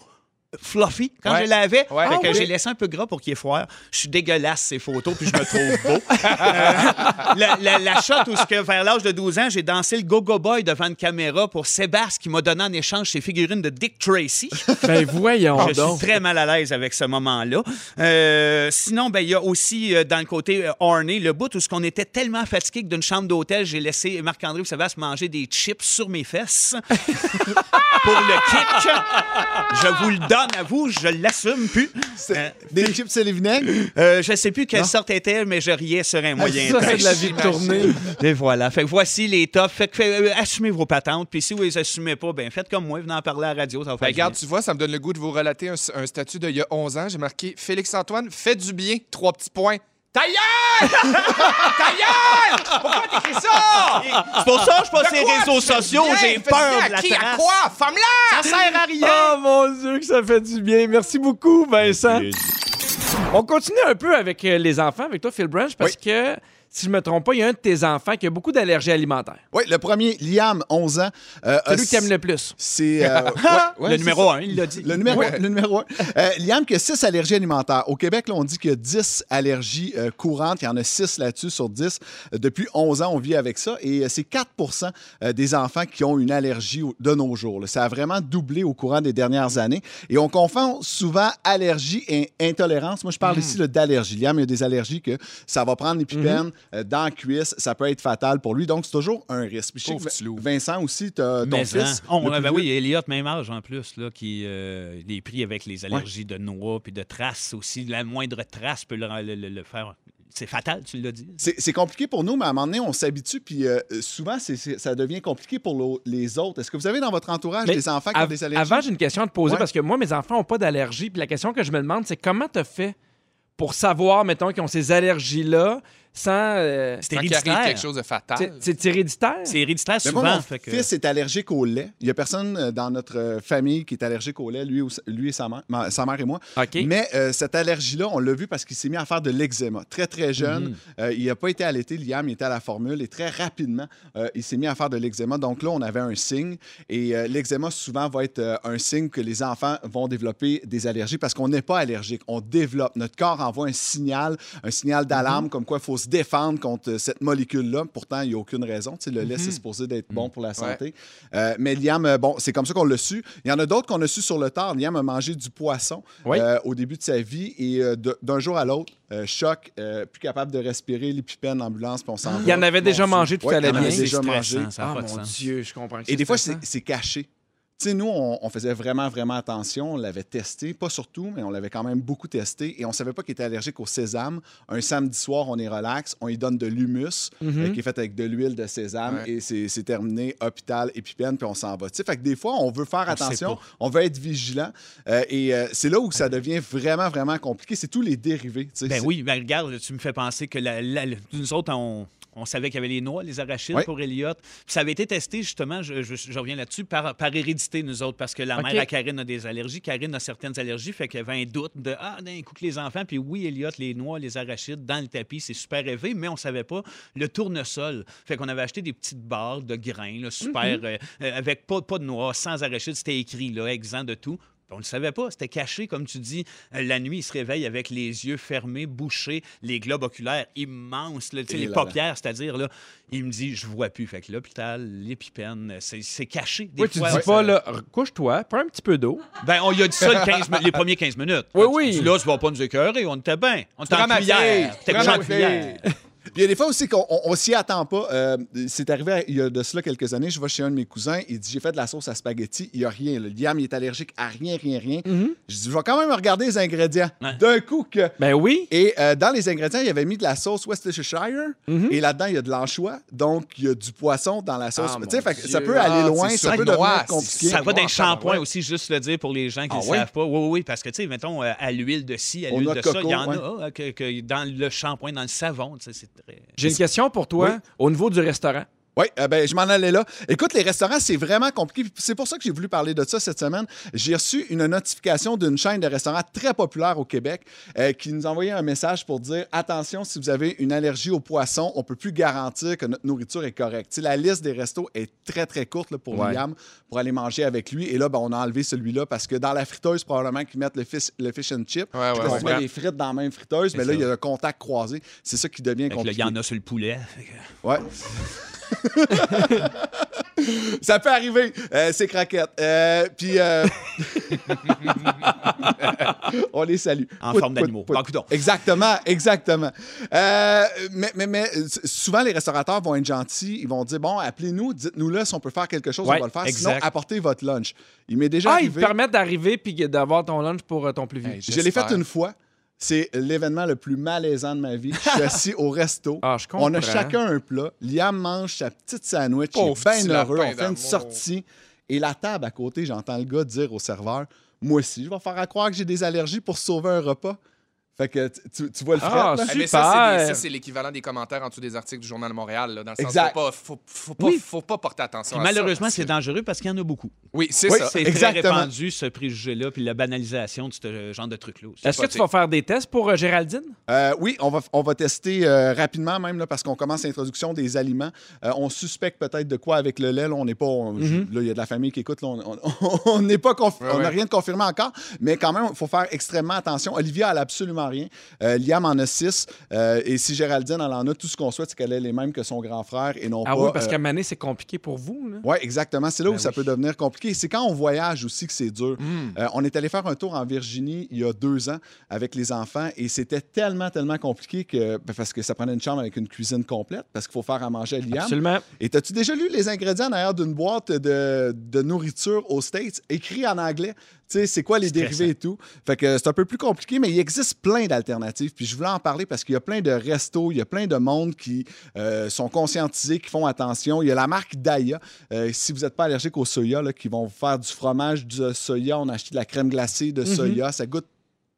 fluffy quand Ouais. je l'avais. Ouais. Ah que oui. j'ai laissé un peu gras pour qu'il foire. Je suis dégueulasse, ces photos, puis je me trouve beau. Euh, la, la- la shot où, ce que, vers l'âge de 12 ans, j'ai dansé le Go-Go Boy devant une caméra pour Sébastien qui m'a donné en échange ses figurines de Dick Tracy. ben voyons Je donc. suis très mal à l'aise avec ce moment-là. Euh, sinon, ben, il y a aussi euh, dans le côté euh, orné, le bout où ce qu'on était tellement fatigué que d'une chambre d'hôtel, j'ai laissé Marc-André Sébastien manger des chips sur mes fesses. Pour le kick, je vous le donne à vous, je l'assume plus. Euh, Des chips et les vinaigres? euh, je sais plus quelle sorte était, mais je riais sur un moyen. Ça, c'est de la vie de tournée. Et voilà. Fait que voici les tops. Fait que fait, euh, assumez vos patentes. Puis si vous les assumez pas, ben faites comme moi, venez en parler à la radio. Ça va faire Ben, du bien. regarde, tu vois, ça me donne le goût de vous relater un, un statut d'il y a 11 ans. J'ai marqué Félix-Antoine, fais du bien, trois petits points. Ta gueule! Ta gueule! Pourquoi t'écris ça? C'est pour ça que je suis pas De sur les quoi réseaux sociaux. J'ai peur de la à qui? À quoi? Femme-là! Ça sert à rien. Oh mon Dieu, que ça fait du bien. Merci beaucoup, Vincent. On continue un peu avec euh, les enfants, avec toi, Phil Branch, parce que, si je me trompe pas, il y a un de tes enfants qui a beaucoup d'allergies alimentaires. Oui, le premier, Liam, 11 ans. euh, C'est a- lui qui aime le plus. C'est. euh, ouais, ouais, le numéro ça. un, il l'a dit. Le numéro, le numéro un. Euh, Liam qui a 6 allergies alimentaires. Au Québec, là, on dit qu'il y a 10 allergies euh, courantes. Il y en a 6 là-dessus sur 10. Euh, depuis 11 ans, on vit avec ça. Et euh, c'est 4% euh, des enfants qui ont une allergie de nos jours. là. Ça a vraiment doublé au courant des dernières années. Et on confond souvent allergie et intolérance. Moi, je parle ici là, d'allergie. Liam, il y a des allergies que ça va prendre les pipeines euh, dans la cuisse. Ça peut être fatal pour lui. Donc, c'est toujours un risque. Je sais que. Vincent aussi, tu ton Mais, fils. hein. On- ben vieux. oui, Elliot, même âge en plus, là, qui euh, est pris avec les allergies de noix puis de traces aussi. La moindre trace peut le, le- le- le faire c'est fatal, tu l'as dit. C'est compliqué pour nous, mais à un moment donné, on s'habitue, puis euh, souvent, ça devient compliqué pour les autres. Est-ce que vous avez dans votre entourage Mais des enfants qui ont des allergies? Avant, j'ai une question à te poser Ouais. parce que moi, mes enfants n'ont pas d'allergie. Puis la question que je me demande, c'est comment tu fait pour savoir, mettons, qu'ils ont ces allergies-là sans. euh, C'est héréditaire. quelque chose de fatal. c'est- c'est héréditaire? C'est héréditaire souvent. moi, mon fait que- fils est allergique au lait. Il n'y a personne euh, dans notre euh, famille qui est allergique au lait, lui, ou- lui et sa mère, ma- sa mère et moi. OK. Mais euh, cette allergie-là, on l'a vu parce qu'il s'est mis à faire de l'eczéma. Très, très jeune. Mhm. Euh, il n'a pas été allaité, Liam, il était à la formule. Et très rapidement, euh, il s'est mis à faire de l'eczéma. Donc là, on avait un signe. Et euh, l'eczéma, souvent, va être euh, un signe que les enfants vont développer des allergies parce qu'on n'est pas allergique. On développe. Notre corps envoie un signal, un signal d'alarme, comme quoi il faut se défendre contre euh, cette molécule-là. Pourtant, il n'y a aucune raison. Tu sais, le lait, c'est supposé d'être bon pour la santé. Euh, mais Liam, euh, bon, c'est comme ça qu'on l'a su. Il y en a d'autres qu'on a su sur le tard. Liam a mangé du poisson Oui. euh, au début de sa vie et euh, d'un jour à l'autre, euh, choc, euh, plus capable de respirer, l'épipène, l'ambulance, puis on s'en Il va. en avait déjà mangé, tout Ouais, allait il en avait déjà mangé. ça Ah, mon sens. Dieu, je comprends. que Et des fois, c'est caché. Tu sais, nous, on, on faisait vraiment, vraiment attention. On l'avait testé, pas sur tout, mais on l'avait quand même beaucoup testé. Et on savait pas qu'il était allergique au sésame. Un samedi soir, on est relax, on lui donne de l'humus Mhm. euh, qui est fait avec de l'huile de sésame Ouais. et c'est terminé, hôpital, épipène, puis on s'en va. Tu sais, fait que des fois, on veut faire On attention, on veut être vigilant. euh, et euh, c'est là où ça devient vraiment, vraiment compliqué. C'est tous les dérivés. Ben oui, ben regarde, tu me fais penser que la- nous autres, on, on savait qu'il y avait les noix, les arachides Oui. pour Elliot. Puis ça avait été testé, justement, je, je- je reviens là-dessus, par, par hérédité, nous autres, parce que la mère à Karine a des allergies. Karine a certaines allergies, fait qu'il y avait un doute de Ah, d'un coup que les enfants, puis oui, Elliot, les noix, les arachides dans le tapis, c'est super élevé, mais on savait pas le tournesol. Fait qu'on avait acheté des petites barres de grains, là, super, Mhm. euh, euh, avec pas, pas de noix, sans arachides, c'était écrit, là, exempt de tout. On ne le savait pas, c'était caché, comme tu dis. Euh, La nuit, il se réveille avec les yeux fermés, bouchés, les globes oculaires immenses, là, tu les là paupières, c'est-à-dire, là, il me dit, je vois plus. Fait que l'hôpital, l'épipène, c'est caché. Des Oui, tu dis pas, là, couche-toi, prends un petit peu d'eau. Ben, on lui a dit ça le 15 mi- les premiers 15 minutes. Oui, Tu oui. dis, là, tu vas pas nous écœurer, on était bien. On était en cuillère. couché en cuillère. Puis il y a des fois aussi qu'on on, on s'y attend pas. Euh, c'est arrivé il y a de cela quelques années. Je vais chez un de mes cousins. Il dit J'ai fait de la sauce à spaghetti. Il n'y a rien. Le Liam, il est allergique à rien, rien, rien. Je dis Je vais quand même regarder les ingrédients. Ouais. D'un coup que. Ben oui. Et euh, dans les ingrédients, il y avait mis de la sauce Worcestershire. Et là-dedans, il y a de l'anchois. Donc, il y a du poisson dans la sauce. Ah, tu sais, que ça peut aller Ah, loin. c'est Ça peut devenir compliqué. Ça va d'un Noir, shampoing ouais. aussi, juste le dire pour les gens qui ne Ah savent pas. Oui, oui, oui, parce que, tu sais, mettons, euh, à l'huile de ci, à l'huile de ça, coco, il y en a dans le shampoing, dans le savon, tu sais, c'est très... J'ai une question pour toi Oui. au niveau du restaurant. Oui, euh, ben, je m'en allais là. Écoute, les restaurants, c'est vraiment compliqué. C'est pour ça que j'ai voulu parler de ça cette semaine. J'ai reçu une notification d'une chaîne de restaurants très populaire au Québec euh, qui nous envoyait un message pour dire attention, si vous avez une allergie au poisson, on peut plus garantir que notre nourriture est correcte. La liste des restos est très, très courte là, pour Ouais. Liam pour aller manger avec lui. Et là, ben, on a enlevé celui-là parce que dans la friteuse, probablement qu'ils mettent le fish, le fish and chip. Ouais, ouais, tu mets les frites dans la même friteuse, mais là, il y a un contact croisé. C'est ça qui devient là, il compliqué. y en a sur le poulet. Que- Ouais. Ça peut arriver, euh, ces craquettes. Euh, Puis, euh, on les salue. En Pout, forme d'animaux. coudonc. Exactement, exactement. Euh, mais, mais, mais souvent, les restaurateurs vont être gentils. Ils vont dire bon, appelez-nous, dites-nous là si on peut faire quelque chose, Ouais, on va le faire. exact. Sinon, apportez votre lunch. Il m'est déjà Ah, ils te permettent d'arriver puis d'avoir ton lunch pour ton plus vieux. Hey, Je l'ai fait une fois. C'est l'événement le plus malaisant de ma vie. Je suis assis au resto. Ah, je On a chacun un plat. Liam mange sa petite sandwich. Il est bien heureux. On fait une sortie. Et la table à côté, j'entends le gars dire au serveur Moi aussi, je vais faire à croire que j'ai des allergies pour sauver un repas. Fait que tu, tu- vois le fret, Ah, là? Mais ça, c'est des- Super. ça, c'est l'équivalent des commentaires en dessous des articles du Journal de Montréal. là, dans le sens, Exact. faut pas, faut, faut pas, Oui. faut pas porter attention Puis à ça. malheureusement, c'est dangereux parce qu'il y en a beaucoup. Oui, c'est Oui, ça. C'est Exactement. très répandu, ce préjugé-là, puis la banalisation de ce genre de truc-là aussi. Est-ce que tu vas faire des tests pour euh, Géraldine? Euh, oui, on va, on va tester euh, rapidement même là, parce qu'on commence l'introduction des aliments. Euh, on suspecte peut-être de quoi avec le lait. Là, on n'est pas. on- je- Là, il y a de la famille qui écoute. là, on- on on Ouais, on n'a ouais. rien de confirmé encore, mais quand même, il faut faire extrêmement attention. Olivia, elle a absolument rien. Euh, Liam en a six. Euh, et si Géraldine, elle en a, tout ce qu'on souhaite, c'est qu'elle ait les mêmes que son grand frère et non Ah pas. oui, parce euh, qu'à Mané, c'est compliqué pour vous. Oui, exactement. C'est là où Ben ça oui. peut devenir compliqué. C'est quand on voyage aussi que c'est dur. Hmm. On est allé faire un tour en Virginie il y a deux ans avec les enfants et c'était tellement, tellement compliqué que ben, parce que ça prenait une chambre avec une cuisine complète parce qu'il faut faire à manger à Liam. Absolument. Et as-tu déjà lu les ingrédients derrière d'une boîte de, de nourriture aux States? Écrit en anglais? Sais, c'est quoi les dérivés et tout? Fait que c'est un peu plus compliqué, mais il existe plein d'alternatives. Puis je voulais en parler parce qu'il y a plein de restos, il y a plein de monde qui euh, sont conscientisés, qui font attention. Il y a la marque Daya. Euh, si vous n'êtes pas allergique au soya, là, qui vont vous faire du fromage de soya. On a acheté de la crème glacée de soya. Ça goûte.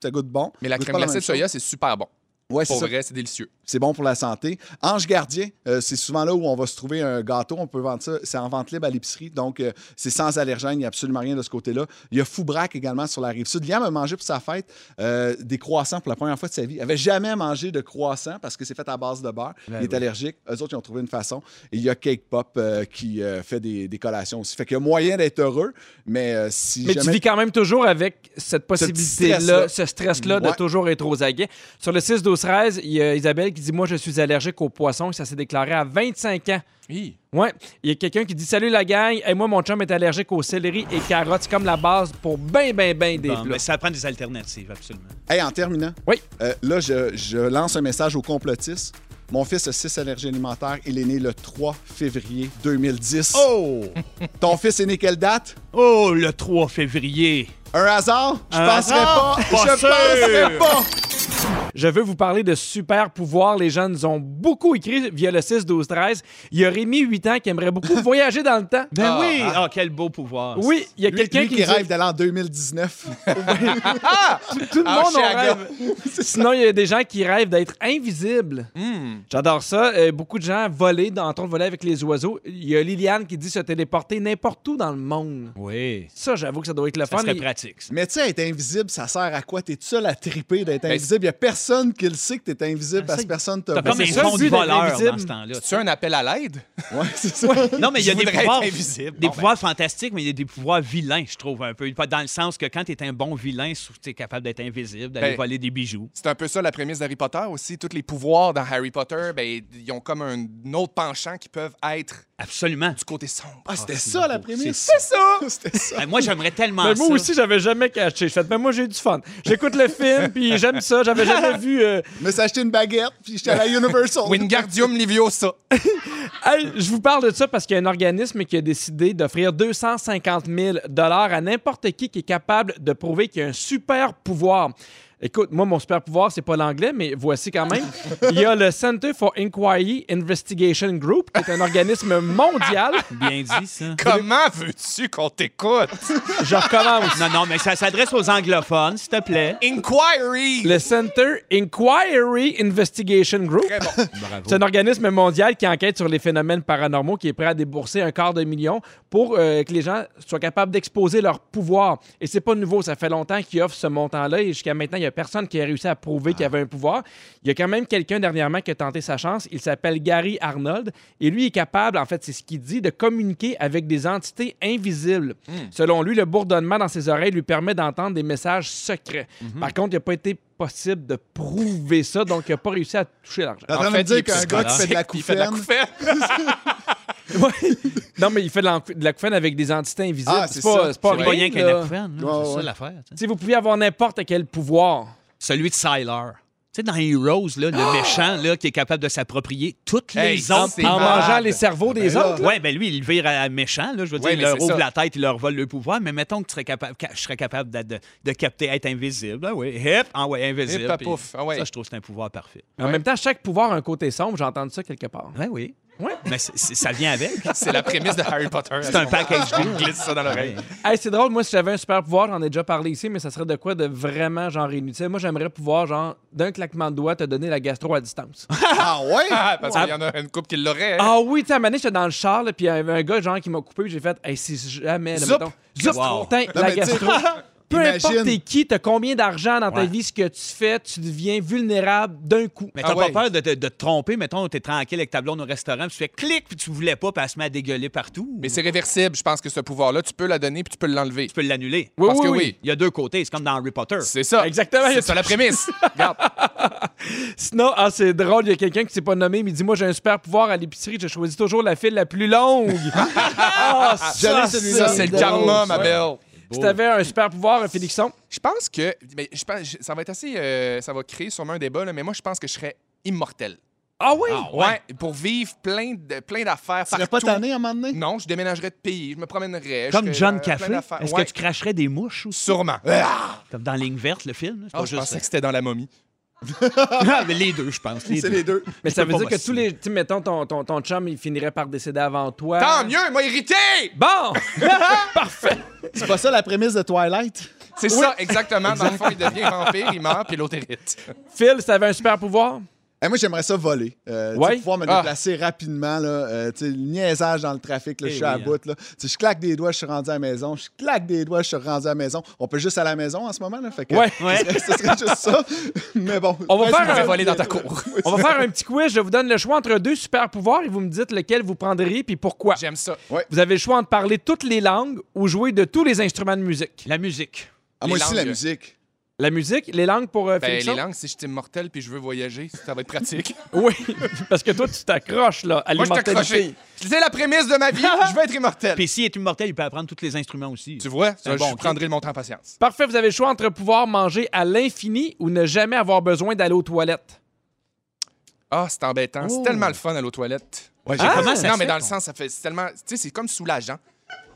Ça goûte bon. Mais la crème glacée de soya, c'est super bon. Ouais, Pour vrai, c'est délicieux. C'est bon pour la santé. Ange Gardien, euh, c'est souvent là où on va se trouver un gâteau. On peut vendre ça. C'est en vente libre à l'épicerie. Donc, euh, c'est sans allergène. Il n'y a absolument rien de ce côté-là. Il y a Foubrac également sur la rive sud. Liam a mangé pour sa fête euh, des croissants pour la première fois de sa vie. Il n'avait jamais mangé de croissants parce que c'est fait à base de beurre. Ben il est allergique. Eux autres, ils ont trouvé une façon. Et il y a Cake Pop qui fait des, des collations aussi. Fait qu'il y a moyen d'être heureux, mais si Mais tu vis quand même toujours avec cette possibilité-là, stress-là. ce stress-là de Ouais. toujours être aux aguets. Sur le 6-12-13, il y a Isabelle qui dit Moi, je suis allergique aux poissons. Ça s'est déclaré à 25 ans. Oui. Ouais. Il y a quelqu'un qui dit Salut la gang. Et moi, mon chum est allergique aux céleri et carottes. C'est comme la base pour ben, ben, ben des Bon, plats. mais ça prend des alternatives, absolument. Hey, en terminant, Oui. euh, là, je, je lance un message aux complotistes. Mon fils a 6 allergies alimentaires. Il est né le 3 février 2010. Oh! Ton fils est né quelle date? Oh, le 3 février. Un hasard? Je Un penserais hasard? pas. Pas je sûr. penserais pas. Je veux vous parler de super pouvoirs. Les gens nous ont beaucoup écrit via le 6-12-13. Il y a Rémi, 8 ans, qui aimerait beaucoup voyager dans le temps. Ben Ah, oui! Ah, quel beau pouvoir. Oui, il y a Lui, quelqu'un lui qui, qui dit- rêve d'aller en 2019. Tout le Ah, monde en rêve. Sinon, il y a des gens qui rêvent d'être invisibles. Hmm. J'adore ça. Euh, beaucoup de gens voler, dans en train de voler avec les oiseaux. Il y a Liliane qui dit se téléporter n'importe où dans le monde. Oui. Ça, j'avoue que ça doit être le Ça fun. serait Il- pratique. ça. Mais tu sais, être invisible, ça sert à quoi? T'es tout seul à triper d'être Ben, invisible. Il n'y a personne qui le sait que t'es invisible parce que personne te t'as voit. Comme un ça, d'être voleur invisible. dans ce temps-là. C'est un appel à l'aide? Ouais, c'est ça. Non, mais il y a des pouvoirs, être invisible. des Bon, ben. pouvoirs fantastiques, mais il y a des pouvoirs vilains, je trouve, un peu. Pas Dans le sens que quand tu es un bon vilain, tu es capable d'être invisible, d'aller Ben, voler des bijoux. C'est un peu ça la prémisse d'Harry Potter aussi. Tous les pouvoirs dans Harry Potter, ben, ils ont comme un autre penchant qui peuvent être Absolument. du côté sombre. Ah, c'était ça la prémisse? C'est ça! C'était ça. Ah, moi, j'aimerais tellement Mais moi ça. aussi, j'avais jamais caché. Je fais, mais moi, j'ai du fun. J'écoute le film, puis j'aime ça. J'avais jamais vu. euh, Je me suis acheté une baguette, puis j'étais à la Universal. Wingardium Leviosa. Hey, je vous parle de ça parce qu'il y a un organisme qui a décidé d'offrir 250 000 à n'importe qui qui est capable de prouver qu'il y a un super pouvoir. Écoute, moi, mon super pouvoir, c'est pas l'anglais, mais voici quand même. Il y a le Center for Inquiry Investigation Group, qui est un organisme mondial. Bien dit, ça. Comment veux-tu qu'on t'écoute? Je recommence. Non, non, mais ça s'adresse aux anglophones, s'il te plaît. Inquiry! Le Center Inquiry Investigation Group. Très bon. C'est un organisme mondial qui enquête sur les phénomènes paranormaux, qui est prêt à débourser un quart de million pour euh, que les gens soient capables d'exposer leur pouvoir. Et c'est pas nouveau, ça fait longtemps qu'ils offrent ce montant-là et jusqu'à maintenant, il n'y a personne qui a réussi à prouver qu'il y avait un pouvoir. Il y a quand même quelqu'un dernièrement qui a tenté sa chance. Il s'appelle Gary Arnold et lui est capable, en fait, c'est ce qu'il dit, de communiquer avec des entités invisibles. Selon lui, le bourdonnement dans ses oreilles lui permet d'entendre des messages secrets. Par contre, il n'a pas été possible de prouver ça, donc il n'a pas réussi à toucher l'argent. En train de dire qu'un gars qui fait de la couffaine... Ouais. Non, mais il fait de la, de la couffaine avec des entités invisibles. Ah, c'est pas, ça. pas rien. qu'un acouphène. Ouais, c'est ça l'affaire. vous pouviez avoir n'importe quel pouvoir, Celui de Sylar. Tu sais, dans Heroes, là, le méchant là, qui est capable de s'approprier toutes Hey, les autres. En mangeant les cerveaux des Ben autres. Ouais, ben lui, il le vire à méchant, là, je veux dire, Ouais, il leur ouvre ça. la tête, il leur vole le pouvoir, mais mettons que tu serais capable, je serais capable de, de, de capter être invisible. Ah oui, hip, ah ouais, invisible. Hip, ah, puis pouf, ah ouais. Ça, je trouve que c'est un pouvoir parfait. En même temps, chaque pouvoir a un côté sombre. J'ai entendu ça quelque part. Ouais, oui. Ouais. Mais ça vient avec. C'est la prémisse de Harry Potter. C'est un package deal. glisse ça dans l'oreille. Hey, c'est drôle, moi, si j'avais un super pouvoir, j'en ai déjà parlé ici, mais ça serait de quoi de vraiment, genre, inutile? Moi, j'aimerais pouvoir, genre, d'un claquement de doigts, te donner la gastro à distance. Ah ouais? Ah, parce qu'il y en a une couple qui l'aurait. hein. ah oui, tu sais, à un moment donné, j'étais dans le char, là, puis il y avait un gars, genre, qui m'a coupé, puis j'ai fait, hey, si jamais, là, Zoup! mettons, Zoup! Wow. La gastro. Peu imagine- importe t'es qui, t'as combien d'argent dans ta Ouais. vie, ce que tu fais, tu deviens vulnérable d'un coup. Mais Ah t'as ouais. pas peur de, te- de te tromper, mettons, t'es tranquille avec ta blonde au restaurant, puis tu fais clic, puis tu voulais pas, puis elle se met à dégueuler partout. Mais c'est réversible, je pense que ce pouvoir-là, tu peux la donner puis tu peux l'enlever. tu peux l'annuler. Oui, Parce oui, que oui. oui. Il y a deux côtés, c'est comme dans Harry Potter. C'est ça. Exactement. C'est ça la prémisse. Regarde. Sinon, ah, c'est drôle, il y a quelqu'un qui s'est pas nommé, mais il dit Moi, j'ai un super pouvoir à l'épicerie, je choisis toujours la file la plus longue. ah, ça, J'allais celui-là. Ça, c'est le drôle, karma, ça. ma belle. Si t'avais un super pouvoir, Félixon, Je pense que. mais je pense, ça va être assez. euh, ça va créer sûrement un débat, là, mais moi, je pense que je serais immortel. Ah oui? Ouais, pour vivre plein de plein d'affaires Tu serais partout. pas tanné à un moment donné? Non, je déménagerais de pays, je me promènerais. je Comme ferais, John euh, plein Café. d'affaires. Est-ce Ouais, que tu cracherais des mouches aussi? Sûrement. Comme dans Ligne verte, le film. là, c'est Ah, pas je juste pensais que c'était dans la momie. Ah, mais les deux, je pense. C'est les deux. Mais Je ça veut dire que tous les. Tu sais, mettons, ton, ton, ton chum, il finirait par décéder avant toi. Tant mieux, il m'a irrité! Bon! Parfait! C'est pas ça la prémisse de Twilight? C'est ça, exactement. Dans le fond, il devient vampire, il meurt, puis l'autre hérite. Phil, si t'avais un super pouvoir? Eh, moi, j'aimerais ça voler. Euh, Ouais? pouvoir me Ah. déplacer rapidement. Là, euh, tu sais, le niaisage dans le trafic, là, je Eh suis à oui, bout. Là. Je claque des doigts, je suis rendu à la maison. Je claque des doigts, je suis rendu à la maison. On peut juste aller à la maison en ce moment. Là, fait que, Ouais. Ouais. Ce, serait, ce serait juste ça. Mais bon. On va faire un- voler dans ta cour. On va faire un petit quiz. Je vous donne le choix entre deux super pouvoirs et vous me dites lequel vous prendriez puis pourquoi. J'aime ça. Vous avez le choix entre parler toutes les langues ou jouer de tous les instruments de musique. La musique. Ah, moi aussi, la musique. La musique, les langues pour euh, Ben, les langues, si je suis immortel puis je veux voyager, ça va être pratique. Oui, parce que toi, tu t'accroches là, à Moi, je l'immortalité. C'est la prémisse de ma vie. je veux être immortel. Puis s'il est immortel, il peut apprendre tous les instruments aussi. Tu vois, ça, bon je prendrai le montant en patience. Parfait, vous avez le choix entre pouvoir manger à l'infini ou ne jamais avoir besoin d'aller aux toilettes. Ah, c'est embêtant. C'est tellement le fun aller aux toilettes. Ouais, Ah! comment ça non, mais dans le sens, ça fait c'est tellement. Tu sais, c'est comme soulageant.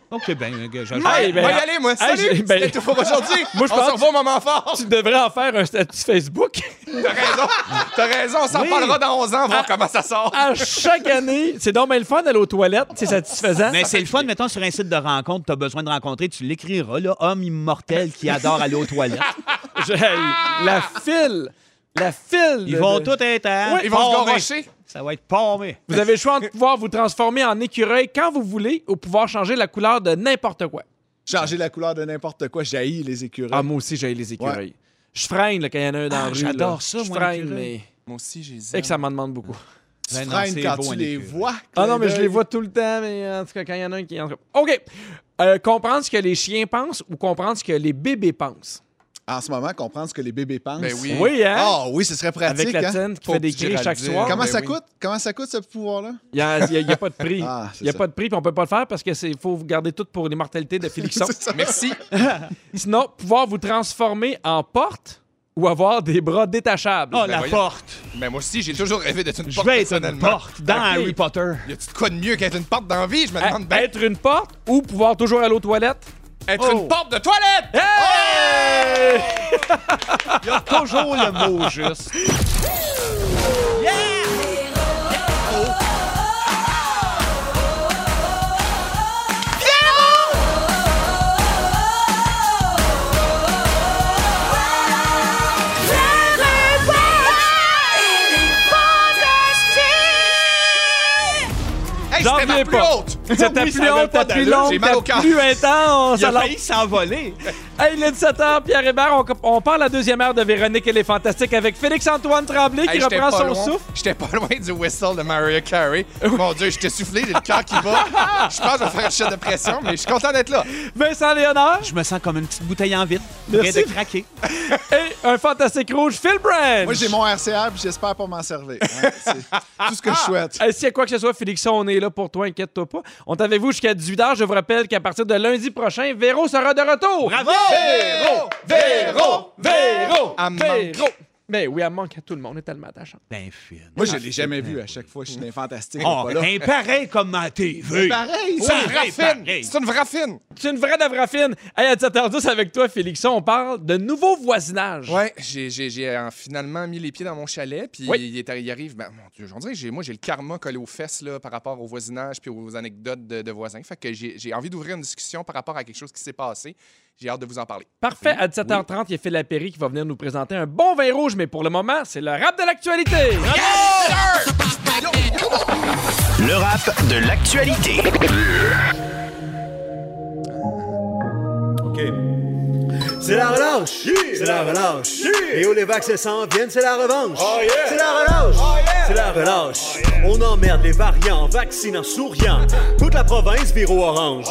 OK, ben, euh, je- Hey, ben, on va y aller, moi. hey, Salut! j'ai- ben- C'était tout pour aujourd'hui. Moi, je on pense se revoit au moment fort. Tu devrais en faire un statut Facebook. T'as raison. T'as raison. On s'en Oui. parlera dans 11 ans, voir Ah. comment ça sort. À chaque année, c'est donc bien le fun d'aller aux toilettes. C'est satisfaisant. Mais c'est le fun, mettons, sur un site de rencontre, tu as besoin de rencontrer, tu l'écriras, là, homme immortel qui adore aller aux toilettes. Je- hey, la file. La file. Ils de- vont de- tous être à Ils vont se palmer. Ça va être palmé. Vous avez le choix entre pouvoir vous transformer en écureuil quand vous voulez ou pouvoir changer la couleur de n'importe quoi. Changer la couleur de n'importe quoi, j'haïs les écureuils. Ah, moi aussi, j'ai les écureuils. Je freine là, quand il y en a un dans Ah, la rue. j'adore ça, Je moi, freine, l'écureuil. mais Moi aussi, j'ai c'est que ça m'en demande beaucoup. tu Ben freines quand beau, tu les vois. Ah non, mais je les vois tout le temps, mais en tout cas, quand il y en a un qui... OK. Euh, comprendre ce que les chiens pensent ou comprendre ce que les bébés pensent? En ce moment, comprendre ce que les bébés pensent. Ben oui. Oui, hein? Ah oui, ce serait pratique. Avec la hein? scène qui fait des cris chaque soir. Comment Ben ça oui. coûte? Comment ça coûte, ce pouvoir-là? Il n'y a, pas de prix. Ah, Il n'y a ça. pas de prix, puis on peut pas le faire parce qu'il faut garder tout pour l'immortalité de Félixon. Merci. Sinon, pouvoir vous transformer en porte ou avoir des bras détachables. Ah, Ben la voyons. porte. Mais moi aussi, j'ai toujours rêvé d'être une Je porte vais être une porte dans. Harry Potter. Y a-tu de quoi de mieux qu'être une porte dans la vie? Je me À- demande bien. être une porte ou pouvoir toujours aller aux toilettes? Être Oh. une porte de toilette! Hey! Il y a toujours le mot juste. Hey, J'en c'était ma reviens plus pas. haute! C'était Oui, plus long, t'as plus long, J'ai mal t'as au cœur. plus intense. Il a Alors- failli s'envoler. Hey, il est 17h, Pierre Hébert. On, on parle la deuxième heure de Véronique et les Fantastiques avec Félix-Antoine Tremblay qui Hey, reprend son loin- souffle. J'étais pas loin du whistle de Mariah Carey. Mon Dieu, j'étais soufflé, j'ai le cœur qui bat. Je pense que je vais faire un chef de pression, mais je suis content d'être là. Vincent Léonard Je me sens comme une petite bouteille en vitre. Merci. Prêt de craquer. et un fantastique rouge, Phil Branch. Moi, j'ai mon RCR puis j'espère pas m'en servir. hein. C'est tout ce que je souhaite. Hey, S'il y a quoi que ce soit, Félixon, on est là pour toi, inquiète-toi pas. On est avec vous jusqu'à 18h. Je vous rappelle qu'à partir de lundi prochain, Véro sera de retour. Bravo! Véro! Véro! Véro! Me Véro! Mais oui, elle manque à tout le monde. Elle est tellement attachante. Ben, fine. Moi, je l'ai jamais vu à chaque fois. Je suis dans les fantastiques. Oh, pas là. un pareil comme ma TV. Pareil, C'est une vraie fine! C'est une vraie fine! C'est une vraie d'avrafine. Hey, à 17h10 avec toi, Félixon, on parle de nouveaux voisinages. Ouais, j'ai, euh, finalement mis les pieds dans mon chalet, puis Oui. il, est, il arrive, ben, mon Dieu, j'en dirais, moi, j'ai le karma collé aux fesses là, par rapport au voisinage puis aux anecdotes de, de voisins. Fait que j'ai envie d'ouvrir une discussion par rapport à quelque chose qui s'est passé. J'ai hâte de vous en parler. Parfait. À 17h30, il y a Phil Lapéry qui va venir nous présenter un bon vin rouge, mais pour le moment, c'est le rap de l'actualité. Le rap de l'actualité. OK. C'est la relâche! C'est la relâche! Et où les vaccins s'en viennent, c'est la revanche! C'est la relâche! C'est la relâche! On emmerde les variants en vaccinant souriant. Toute la province vire au orange.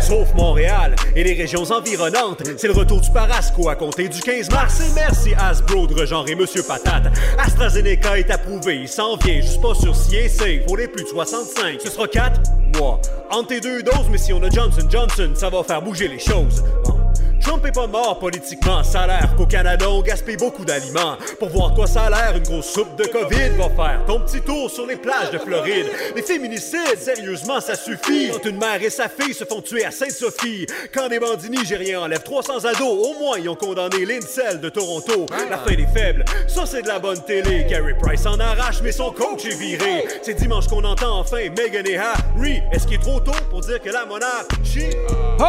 Sauf Montréal et les régions environnantes. C'est le retour du Parasco à compter du 15 mars. Et merci Hasbro de regenrer Monsieur Patate. AstraZeneca est approuvé, il s'en vient. Juste pas sur si et safe pour les plus de 65. Ce sera 4 mois. Entre tes deux doses, mais si on a Johnson Johnson, ça va faire bouger les choses. Bon. Trump est pas mort politiquement, ça a l'air qu'au Canada on gaspille beaucoup d'aliments. Pour voir quoi ça a l'air, une grosse soupe de COVID va faire ton petit tour sur les plages de Floride. Les féminicides, sérieusement, ça suffit. Quand une mère et sa fille se font tuer à Sainte-Sophie. Quand des bandits nigériens enlèvent 300 ados, au moins ils ont condamné l'Incel de Toronto. La fin des faibles, ça c'est de la bonne télé. Carey Price en arrache, mais son coach est viré. C'est dimanche qu'on entend enfin Meghan et Harry. Est-ce qu'il est trop tôt pour dire que la monarchie... Oh!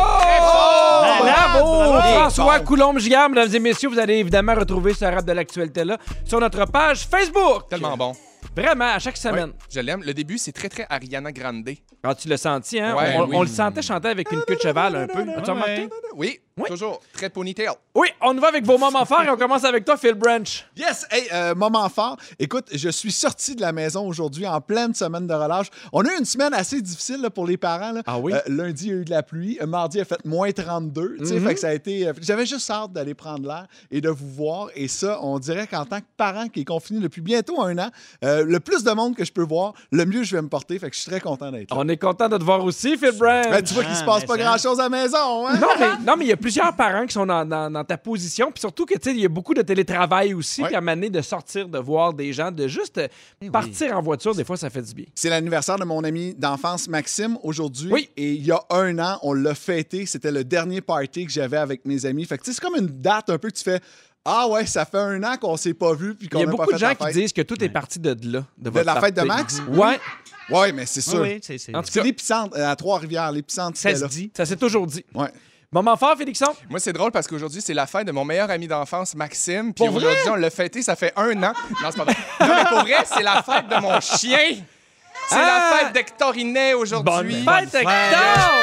Bravo! Bravo! François Coulombe-Gigard, mesdames et messieurs, vous allez évidemment retrouver ce rap de l'actualité-là sur notre page Facebook. Tellement bon. Vraiment, à chaque semaine. Ouais, je l'aime. Le début, c'est très, très Ariana Grande. Ah, tu l'as senti, hein? Ouais, on, oui. on le sentait chanter avec une queue de cheval un peu. As-tu remarqué? Oui, Oui. toujours. Très ponytail. Oui, on y va avec vos moments forts et on commence avec toi, Phil Branch. Yes! Hey, euh, moment fort. Écoute, je suis sorti de la maison aujourd'hui en pleine semaine de relâche. On a eu une semaine assez difficile là, pour les parents. là. Ah oui? Euh, lundi, il y a eu de la pluie. Euh, Mardi, il a fait moins 32. Tu sais, Mhm. fait que ça a été... euh, J'avais juste hâte d'aller prendre l'air et de vous voir. Et ça, on dirait qu'en tant que parent qui est confiné depuis bientôt un an, euh, le plus de monde que je peux voir, le mieux je vais me porter. Fait que je suis très content d'être là. On est content de te voir aussi, Phil Branch. Ben, tu vois qu'il se Ah, passe pas grand-chose à la maison, hein? Non, mais non, mais il y a plusieurs parents qui sont dans, dans- dans ta position. Puis surtout que, tu sais, il y a beaucoup de télétravail aussi. Ouais. Puis à donné, de sortir, de voir des gens, de juste euh, partir en voiture, des fois, ça fait du bien. C'est l'anniversaire de mon ami d'enfance Maxime aujourd'hui. Oui. Et il y a un an, on l'a fêté. C'était le dernier party que j'avais avec mes amis. Fait que tu sais, c'est comme une date un peu que tu fais Ah ouais, ça fait un an qu'on s'est pas vu puis Il qu'on y a n'a pas beaucoup de gens qui disent que tout est parti de là. De, votre la fête de. Max? Ouais. Ouais, mais c'est sûr. Oui, oui, c'est c'est- En tout C'est cas, l'épicentre euh, à Trois-Rivières. L'épicentre, ça se dit. ça s'est toujours dit. Ouais. Moment fort, Félixon? Moi, c'est drôle parce qu'aujourd'hui, c'est la fête de mon meilleur ami d'enfance, Maxime. Puis aujourd'hui, on l'a fêté, ça fait un an. Non, c'est pas vrai. Non, mais pour vrai, c'est la fête de mon chien. C'est Ah! la fête d'Hectorinet Bonne aujourd'hui. fête, Hector!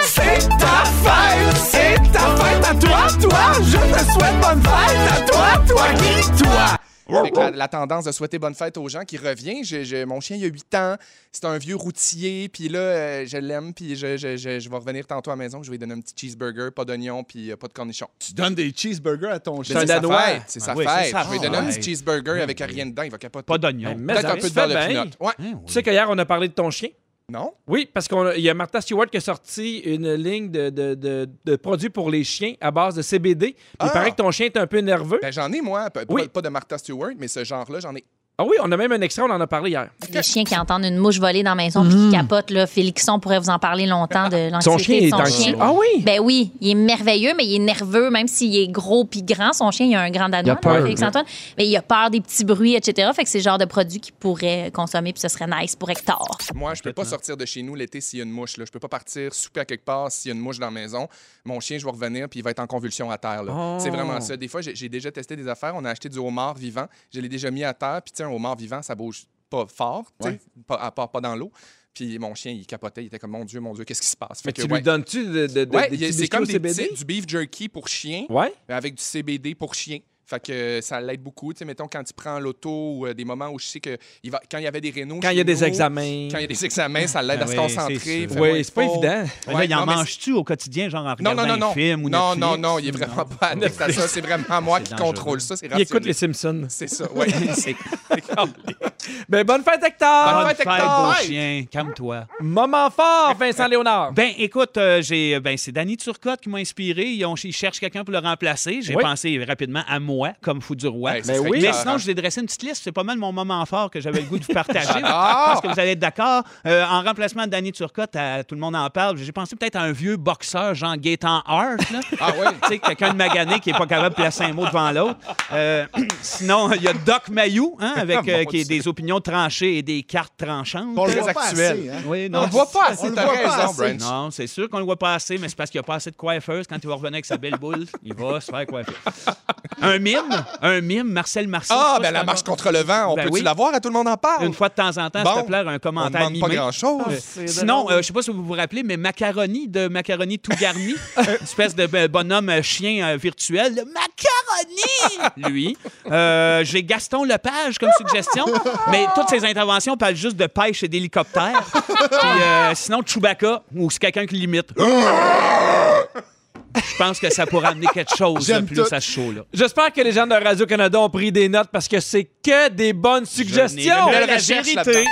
C'est ta fête! C'est ta fête à toi, toi! Je te souhaite bonne fête à toi, toi qui, toi! Avec la, la tendance de souhaiter bonne fête aux gens qui revient. Je- je- mon chien, il a 8 ans. C'est un vieux routier. Puis là, euh, je l'aime. Puis je, je- je- je vais revenir tantôt à la maison. Je vais lui donner un petit cheeseburger, pas d'oignon, puis euh, pas de cornichons. Tu donnes des cheeseburgers à ton Mais chien? C'est sa Danois. fête. C'est sa Ah oui, fête. sa Je vais lui donner un petit cheeseburger avec rien dedans. Il va capoter. Pas d'oignon. Peut-être ça, un peu de beurre de fais bien. pinot. Ouais. Oui. Tu sais qu'hier, on a parlé de ton chien? Non? Oui, parce qu'il y a Martha Stewart qui a sorti une ligne de, de- de- de produits pour les chiens à base de CBD. Il Ah! paraît que ton chien est un peu nerveux. Ben, j'en ai, moi. P- Oui. Pas, pas de Martha Stewart, mais ce genre-là, j'en ai. Ah oui, on a même un extrait, on en a parlé hier. Les chiens qui entendent une mouche voler dans la maison puis qui capotent, là, Félixon pourrait vous en parler longtemps de Son chien l'anxiété est de son anxieux. chien. Ah oui? Ben oui, il est merveilleux, mais il est nerveux, même s'il est gros puis grand. Son chien, il a un grand Il a danois, peur, là, Félix là. Antoine. Mais il a peur des petits bruits, etc. Fait que c'est le genre de produit qu'il pourrait consommer puis ce serait nice pour Hector. Moi, je peux pas sortir de chez nous l'été s'il y a une mouche. Là. Je peux pas partir souper à quelque part s'il y a une mouche dans la maison. Mon chien, je vais revenir puis il va être en convulsion à terre. là. Oh. C'est vraiment ça. Des fois, j'ai déjà testé des affaires. On a acheté du homard vivant. Je l'ai déjà mis à terre. Puis, un homard vivant, ça bouge pas fort, tu Ouais. pas, à part pas dans l'eau. Puis mon chien, il capotait. Il était comme, mon Dieu, mon Dieu, qu'est-ce qui se passe? Mais Fait tu que, lui ouais. donnes-tu de, de, de- Ouais, c'est comme au des CBD? petits- du beef jerky pour chien, Ouais. mais avec du CBD pour chien. Fait que euh, ça l'aide beaucoup. Tu sais, mettons, quand il prend l'auto ou euh, des moments où je sais que il va, quand il y avait des rénaux. Quand il y a des examens. Quand il y a des examens, ça l'aide Ah à se concentrer. Oui, c'est pas évident. Là, Ouais, il en mange-tu au quotidien, genre en Non, regardant non, non, non. un film ou non, Netflix? non, non, il est vraiment pas addict à ça. C'est vraiment moi qui dangereux. contrôle ça. C'est Il écoute les Simpsons. C'est ça, oui. C'est Ben, bonne fête, Hector! Bonne Bonne fête, Hector! beau chien. Calme-toi. Moment fort, Vincent Léonard. Ben, écoute, euh, j'ai, ben, c'est Danny Turcotte qui m'a inspiré. Ils, ont, ils cherchent quelqu'un pour le remplacer. J'ai Oui. pensé rapidement à moi, comme fou du roi. Ben oui. Mais sinon, je vous ai dressé une petite liste. C'est pas mal mon moment fort que j'avais le goût de vous partager. J'adore. parce que vous allez être d'accord. Euh, en remplacement de Danny Turcotte, à- tout le monde en parle. J'ai pensé peut-être à un vieux boxeur, Jean Gaétan Hart. Là. Ah oui. Tu sais, quelqu'un de magané qui n'est pas capable de placer un mot devant l'autre. Euh, sinon, il y a Doc Mayou, hein, avec, euh, qui a des opinions tranchées et des cartes tranchantes. On le Très voit pas actuel. assez, hein? Oui, On non, le voit pas assez, On le t'as voit pas raison. Branch. non, c'est sûr qu'on le voit pas assez, mais c'est parce qu'il n'y a pas assez de coiffeuse. Quand il va revenir avec sa belle boule, il va se faire coiffer. Un mime, un mime, Marcel Marceau. Ah, ben la marche contre le vent, on Ben peut-tu oui. la voir à tout le monde en parle? Une fois de temps en temps, Bon. s'il te plaît, un on commentaire demande pas grand-chose. Euh, Sinon, euh, je sais pas si vous vous rappelez, mais Macaroni de Macaroni tout garni, une espèce de euh, bonhomme euh, chien euh, virtuel, le Macaroni, lui. Euh, J'ai Gaston Lepage comme suggestion, mais toutes ses interventions parlent juste de pêche et d'hélicoptère. Puis euh, sinon, Chewbacca, ou c'est quelqu'un qui l'imite. Je pense que ça pourrait amener quelque chose de plus tout. à ce show-là. J'espère que les gens de Radio-Canada ont pris des notes parce que c'est que des bonnes suggestions. Je n'ai Belle la vérité.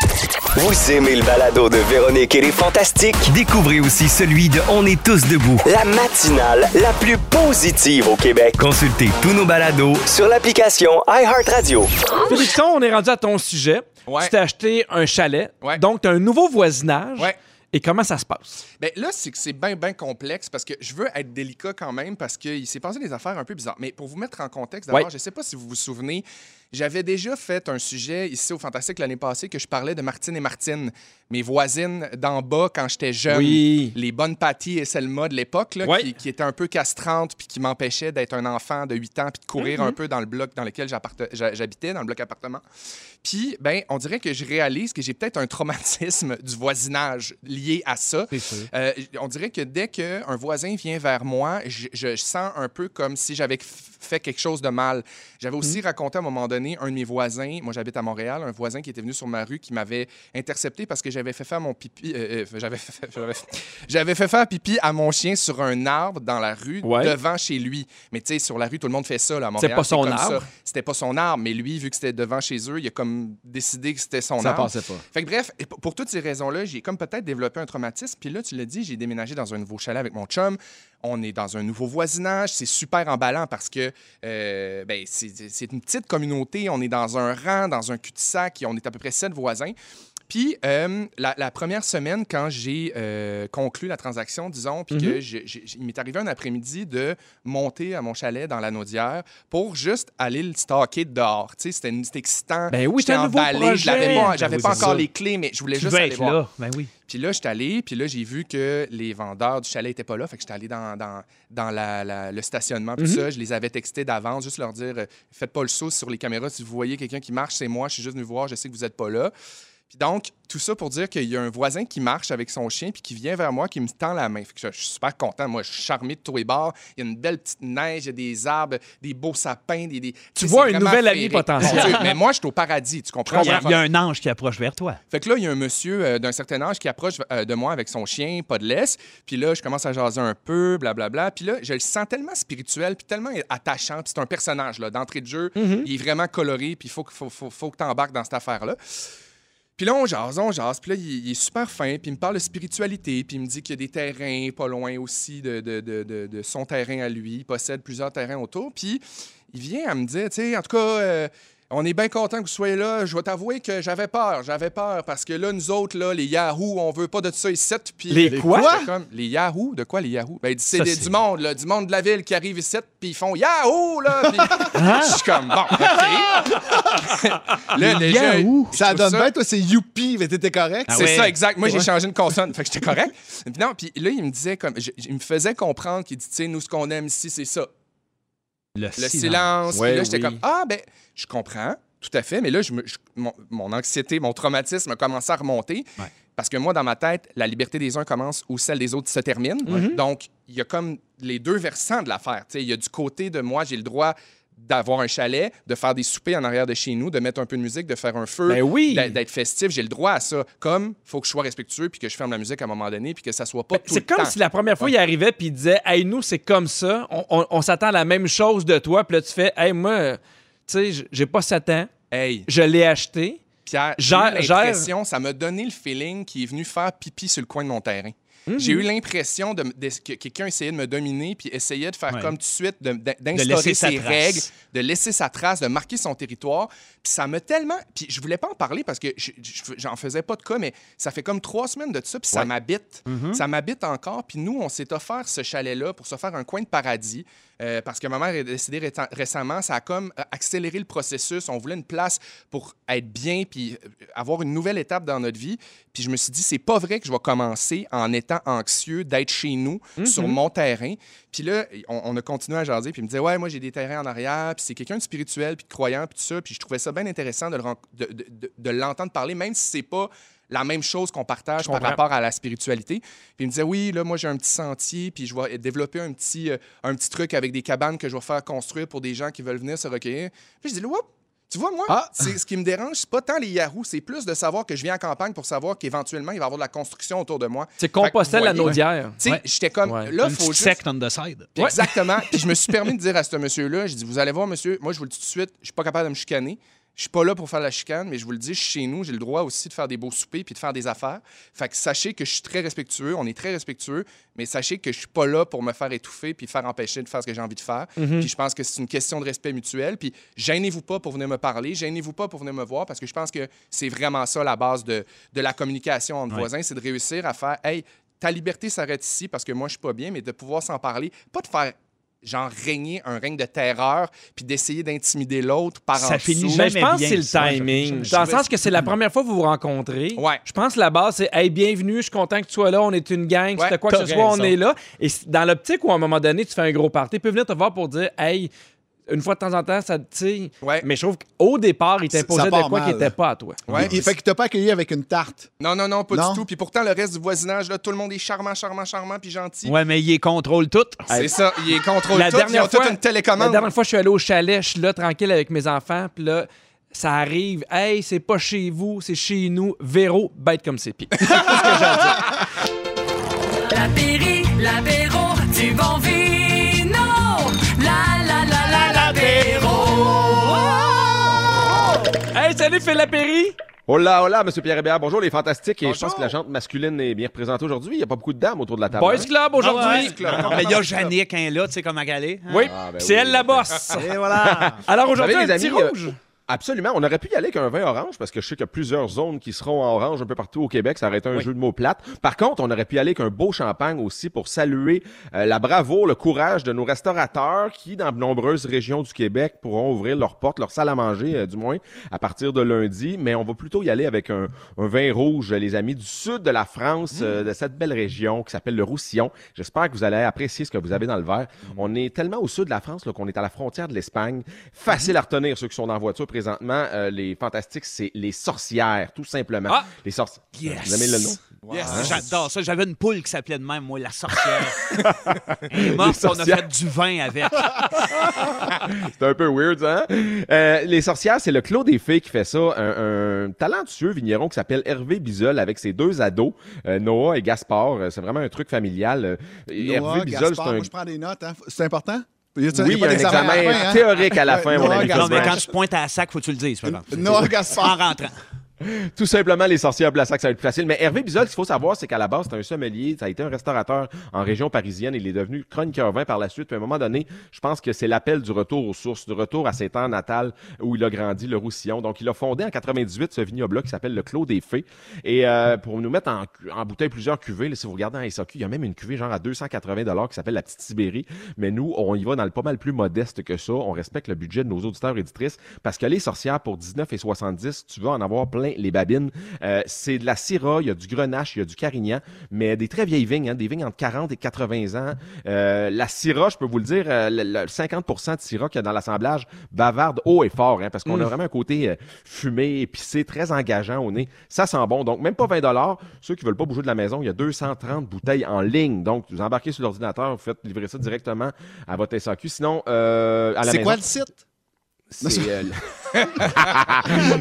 Vous aimez le balado de Véronique et les Fantastiques? Découvrez aussi celui de On est tous debout. La matinale la plus positive au Québec. Consultez tous nos balados sur l'application iHeartRadio. Félixon, on est rendu à ton sujet. Ouais. Tu t'es acheté un chalet. Ouais. Donc, tu as un nouveau voisinage. Ouais. Et comment ça se passe? Ben là, c'est que c'est bien, bien complexe parce que je veux être délicat quand même parce qu'il s'est passé des affaires un peu bizarres. Mais pour vous mettre en contexte, d'abord, Ouais. je ne sais pas si vous vous souvenez, j'avais déjà fait un sujet ici au Fantastique l'année passée que je parlais de Martine et Martine, mes voisines d'en bas quand j'étais jeune. Oui. Les bonnes Patty et Selma de l'époque, là, Ouais. qui, qui étaient un peu castrantes puis qui m'empêchaient d'être un enfant de 8 ans puis de courir Mhm. un peu dans le bloc dans lequel j'habitais, dans le bloc appartement. Puis, ben, on dirait que je réalise que j'ai peut-être un traumatisme du voisinage lié à ça. Euh, on dirait que dès qu'un voisin vient vers moi, je, je sens un peu comme si j'avais fait quelque chose de mal. J'avais aussi raconté à un moment donné un de mes voisins, moi j'habite à Montréal, un voisin qui était venu sur ma rue qui m'avait intercepté parce que j'avais fait faire mon pipi, euh, euh, j'avais fait, j'avais- j'avais fait faire pipi à mon chien sur un arbre dans la rue Ouais. devant chez lui. Mais tu sais, sur la rue, tout le monde fait ça là, à Montréal. pas son arbre. ça. C'était pas son arbre, mais lui, vu que c'était devant chez eux, il a comme décidé que c'était son Ça arbre. passait pas. Fait que bref, pour toutes ces raisons-là, j'ai comme peut-être développé un traumatisme. Puis là, tu l'as dit, j'ai déménagé dans un nouveau chalet avec mon chum. On est dans un nouveau voisinage. C'est super emballant parce que euh, ben, c'est une petite communauté. On est dans un rang, dans un cul-de-sac. et On est à peu près sept voisins. Puis euh, la, la première semaine, quand j'ai euh, conclu la transaction, disons, puis que j'ai- il m'est arrivé un après-midi de monter à mon chalet dans la Naudière pour juste aller le stocker dehors. Tu sais, c'était excitant. Ben oui, J'étais c'était un nouveau emballé, l'avais pas, j'avais Ben oui, encore ça. les clés, mais je voulais Tu juste aller être voir. là. Ben oui. Puis là, j'étais allé, puis là, j'ai vu que les vendeurs du chalet n'étaient pas là. Fait que j'étais allé dans, dans, dans la- la- le stationnement, puis ça. Je les avais textés d'avance, juste leur dire euh, faites pas le saut sur les caméras. Si vous voyez quelqu'un qui marche, c'est moi. Je suis juste venu voir, je sais que vous n'êtes pas là. Puis donc, tout ça pour dire qu'il y a un voisin qui marche avec son chien, puis qui vient vers moi, qui me tend la main. Fait que je, je suis super content. Moi, je suis charmé de tous les bords. Il y a une belle petite neige, il y a des arbres, des beaux sapins. Des, des- Tu sais, vois féerique. potentielle. Mon Dieu, Mais moi, je suis au paradis, tu comprends? Il y, a, il y a un ange qui approche vers toi. Fait que là, il y a un monsieur euh, d'un certain âge qui approche euh, de moi avec son chien, pas de laisse. Puis là, je commence à jaser un peu, blablabla. Puis là, je le sens tellement spirituel, puis tellement attachant. Puis c'est un personnage, là, d'entrée de jeu. Il est vraiment coloré, puis il faut, faut, faut que tu embarques dans cette affaire-là. Puis là, on jase, on jase. Puis là, il, est super fin. Puis il me parle de spiritualité. Puis il me dit qu'il y a des terrains pas loin aussi de son terrain à lui. Il possède plusieurs terrains autour. Puis il vient à me dire, tu sais, en tout cas, euh, on est bien content que vous soyez là. Je vais t'avouer que j'avais peur. J'avais peur parce que là, nous autres, là, les Yahoo, on veut pas de ça ici. Puis Les quoi? Comme, les Yahoo? De quoi les Yahoo? Ben, c'est Ça, des- c'est- du monde, là, du monde de la ville qui arrive ici, puis ils font Yahoo, là. Puis je suis comme, bon, OK. là, déjà, Yahoo? Ça donne bien, toi, c'est youpi, mais t'étais correct. Ah c'est ouais. ça, exact. Moi, j'ai Ouais. changé une consonne. Fait que j'étais correct. Puis non, puis là, il me disait comme. je- je- il me faisait comprendre qu'il dit, tu sais, nous, ce qu'on aime ici, c'est ça. Le silence. Ouais, là, j'étais oui. comme, ah, ben, je comprends, tout à fait. Mais là, je me- je- mon, mon anxiété, mon traumatisme a commencé à remonter. Ouais. Parce que moi, dans ma tête, la liberté des uns commence où celle des autres se termine. Donc, il y a comme les deux versants de l'affaire. Tu sais, Il y a du côté de moi, j'ai le droit d'avoir un chalet, de faire des soupers en arrière de chez nous, de mettre un peu de musique, de faire un feu, Ben oui. d'être- festif. J'ai le droit à ça. Comme, faut que je sois respectueux, puis que je ferme la musique à un moment donné, puis que ça soit pas tout Ben, C'est comme temps. si la première fois, il arrivait puis il disait Hey, nous, c'est comme ça. On, on- on s'attend à la même chose de toi. Puis là, tu fais Hey, moi, tu sais, j'ai pas 7 ans. Hey, Je l'ai acheté. Pierre, j'ai l'impression, ça m'a donné le feeling qu'il est venu faire pipi sur le coin de mon terrain. J'ai eu l'impression de, de- que quelqu'un essayait de me dominer puis essayait de faire Ouais. comme tout de suite, d'instaurer ses règles, de laisser sa trace, de marquer son territoire. Puis ça m'a tellement... Puis je voulais pas en parler parce que je- je- j'en faisais pas de cas, mais ça fait comme trois semaines de ça, puis ça m'habite. Mm-hmm. Ça m'habite encore. Puis nous, on s'est offert ce chalet-là pour se faire un coin de paradis. Euh, parce que ma mère est décédée réta- récemment, ça a comme euh, accéléré le processus. On voulait une place pour être bien puis euh, avoir une nouvelle étape dans notre vie. Puis je me suis dit, c'est pas vrai que je vais commencer en étant anxieux d'être chez nous, sur mon terrain. Puis là, on, on a continué à jaser. Puis il me disait, ouais, moi j'ai des terrains en arrière. Puis c'est quelqu'un de spirituel, puis de croyant, puis tout ça. Puis je trouvais ça bien intéressant de, le ren- de, de- de- de l'entendre parler, même si c'est pas la même chose qu'on partage par rapport à la spiritualité. Puis il me disait, oui, là, moi, j'ai un petit sentier, puis je vais développer un petit, euh, un petit truc avec des cabanes que je vais faire construire pour des gens qui veulent venir se recueillir. Puis je dis, Oups! Tu vois, moi, Ah. c'est ce qui me dérange, c'est pas tant les Yahoo, c'est plus de savoir que je viens en campagne pour savoir qu'éventuellement, il va y avoir de la construction autour de moi. C'est Compostelle, la Naudière. Tu sais, Ouais. j'étais comme, Ouais. là, Une faut juste... secte on the side. Puis Exactement. Puis je me suis permis de dire à ce monsieur-là, je dis, vous allez voir, monsieur, moi, je vous le dis tout de suite, je suis pas capable de me chicaner. Je suis pas là pour faire la chicane, mais je vous le dis, chez nous, j'ai le droit aussi de faire des beaux soupers puis de faire des affaires. Fait que sachez que je suis très respectueux, on est très respectueux, mais sachez que je suis pas là pour me faire étouffer puis faire empêcher de faire ce que j'ai envie de faire. Mhm. Puis je pense que c'est une question de respect mutuel. Puis gênez-vous pas pour venir me parler, gênez-vous pas pour venir me voir, parce que je pense que c'est vraiment ça la base de, de la communication entre Ouais. voisins, c'est de réussir à faire, hey, ta liberté s'arrête ici parce que moi je suis pas bien, mais de pouvoir s'en parler, pas de faire genre régner un règne de terreur puis d'essayer d'intimider l'autre par Ça en finit dessous. Mais jamais je pense que c'est le ça. timing. Je- je- Dans le sens que c'est la première fois que vous vous rencontrez. Ouais. Je pense que la base, c'est Hey, bienvenue, je suis content que tu sois là, on est une gang, Ouais, c'était quoi que ce soit, on est là. Et dans l'optique où à un moment donné, tu fais un gros party, il peut venir te voir pour dire Hey, une fois de temps en temps, ça te tire. Ouais. Mais je trouve qu'au départ, il t'imposait de quoi qui n'était pas à toi. Ouais. Il, il fait qu'il t'a pas accueilli avec une tarte. Non, non, non, pas Non? du tout. Puis pourtant, le reste du voisinage, là, tout le monde est charmant, charmant, charmant, puis gentil. Ouais, mais il contrôle tout. C'est ça, il est contrôle La tout. dernière Ils ont fois- toute une télécommande. La dernière fois, je suis allé au chalet, je suis là tranquille avec mes enfants, puis là, ça arrive. Hey, c'est pas chez vous, c'est chez nous. Véro, bête comme c'est pire. L'apéri, l'apéro, du bon vino. Salut Phil Lapéry! Hola, hola, Monsieur Pierre Hébert. Bonjour, les fantastiques. Et je pense que la jante masculine est bien représentée aujourd'hui. Il n'y a pas beaucoup de dames autour de la table. Boys hein? Club aujourd'hui! Ah ouais. Mais il y a Jannick, hein, là, tu sais, comme à Galé. hein? Oui, Ah, ben c'est oui, elle la bosse. Et voilà. Alors aujourd'hui, un les petit amis, euh, rouge. Absolument. On aurait pu y aller avec un vin orange parce que je sais qu'il y a plusieurs zones qui seront en orange un peu partout au Québec. Ça aurait été un jeu de mots plate. Par contre, on aurait pu y aller avec un beau champagne aussi pour saluer euh, la bravoure, le courage de nos restaurateurs qui, dans de nombreuses régions du Québec, pourront ouvrir leurs portes, leur salle à manger, euh, du moins, à partir de lundi. Mais on va plutôt y aller avec un, un vin rouge, les amis, du sud de la France, euh, de cette belle région qui s'appelle le Roussillon. J'espère que vous allez apprécier ce que vous avez dans le verre. On est tellement au sud de la France là, qu'on est à la frontière de l'Espagne. Facile à retenir ceux qui sont en voiture présentement. Euh, les fantastiques, c'est les sorcières, tout simplement. Ah! Les sorcières. Yes. Vous aimez le nom? Yes, J'adore ça. J'avais une poule qui s'appelait de même, moi, la sorcière. Elle est morte, on a fait du vin avec. C'est un peu weird, hein? Euh, les sorcières, c'est le Clos des Fées qui fait ça. Un, un talentueux vigneron qui s'appelle Hervé Bizol avec ses deux ados, euh, Noah et Gaspard. C'est vraiment un truc familial. Noah, Hervé Bizol, Gaspard, c'est un... moi, je prends des notes. hein. C'est important? Oui, il y a un à examen fin, hein? théorique à la Ouais, fin, mon ami. Non, mais quand tu pointes à la sac, faut que tu le dises, par exemple. Noah Gaspard. En rentrant. Tout simplement, les sorcières Blassac, ça va être plus facile. Mais Hervé Bizol, ce qu'il faut savoir, c'est qu'à la base, c'est un sommelier. Ça a été un restaurateur en région parisienne. Il est devenu chroniqueur vin par la suite. Puis à un moment donné, je pense que c'est l'appel du retour aux sources, du retour à ses terres natales où il a grandi, le Roussillon. Donc, il a fondé en 98 ce vignoble-là qui s'appelle le Clos des Fées. Et euh, pour nous mettre en, en bouteille plusieurs cuvées, là, si vous regardez en SAQ, il y a même une cuvée genre à 280 qui s'appelle la Petite Sibérie. Mais nous, on y va dans le pas mal plus modeste que ça. On respecte le budget de nos auditeurs et éditrices parce que les sorcières, pour 19 et 70, tu vas en avoir plein les babines. Euh, c'est de la Syrah, il y a du Grenache, il y a du Carignan, mais des très vieilles vignes, hein, des vignes entre 40 et 80 ans. Euh, la Syrah, je peux vous le dire, euh, le, le 50 de Syrah qu'il y a dans l'assemblage bavarde haut et fort, hein, parce qu'on a vraiment un côté fumé, épicé, très engageant au nez. Ça sent bon. Donc, même pas 20 Ceux qui veulent pas bouger de la maison, il y a 230 bouteilles en ligne. Donc, vous embarquez sur l'ordinateur, vous faites livrer ça directement à votre SAQ. Sinon, euh, à la C'est quoi le site? C'est euh,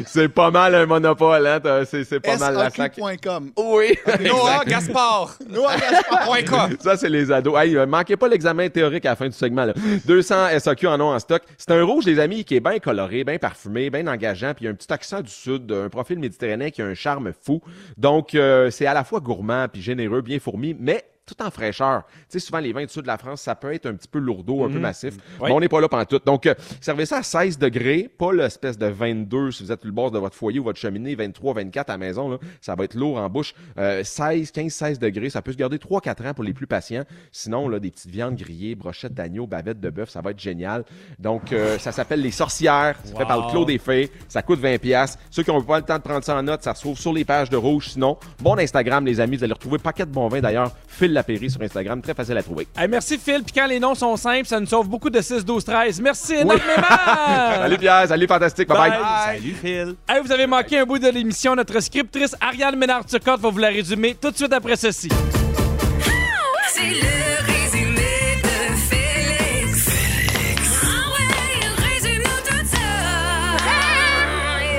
c'est pas mal un monopole, hein? C'est pas mal la sac. Oui. Noah Gaspard. Noah Gaspard. Ça, c'est les ados. Hey, manquez pas l'examen théorique à la fin du segment. Là. 200 SAQ en ont en stock. C'est un rouge, les amis, qui est bien coloré, bien parfumé, bien engageant, puis il y a un petit accent du sud, un profil méditerranéen qui a un charme fou. Donc, euh, c'est à la fois gourmand puis généreux, bien fourmi, mais tout en fraîcheur. Tu sais, souvent, les vins du sud de la France, ça peut être un petit peu lourdeau, un peu massif. Mais on n'est pas là pendant tout. Donc, euh, servez ça à 16 degrés, pas l'espèce de 22 si vous êtes le bord de votre foyer ou votre cheminée, 23, 24 à la maison. Là, ça va être lourd en bouche. Euh, 16, 15, 16 degrés, ça peut se garder 3-4 ans pour les plus patients. Sinon, là, des petites viandes grillées, brochettes d'agneau, bavettes de bœuf, ça va être génial. Donc, euh, ça s'appelle Les Sorcières. C'est fait par le Clos des Fées. Ça coûte 20$. piastres. Ceux qui n'ont pas le temps de prendre ça en note, ça se trouve sur les pages de Rouge. Sinon, bon Instagram, les amis. Vous allez retrouver paquet de bons vins d'ailleurs. Phil Lapéry sur Instagram. Très facile à trouver. Hey, merci Phil. Puis quand les noms sont simples, ça nous sauve beaucoup de 6, 12, 13. Merci énormément. Salut Pierre, salut fantastique, bye bye. Bye. Salut, Phil. Hey, vous avez manqué un bout de l'émission. Notre scriptrice Ariane Ménard-Turcotte va vous la résumer tout de suite après ceci. C'est le résumé de Félix. Félix. Ah ouais, résume-nous tout ça.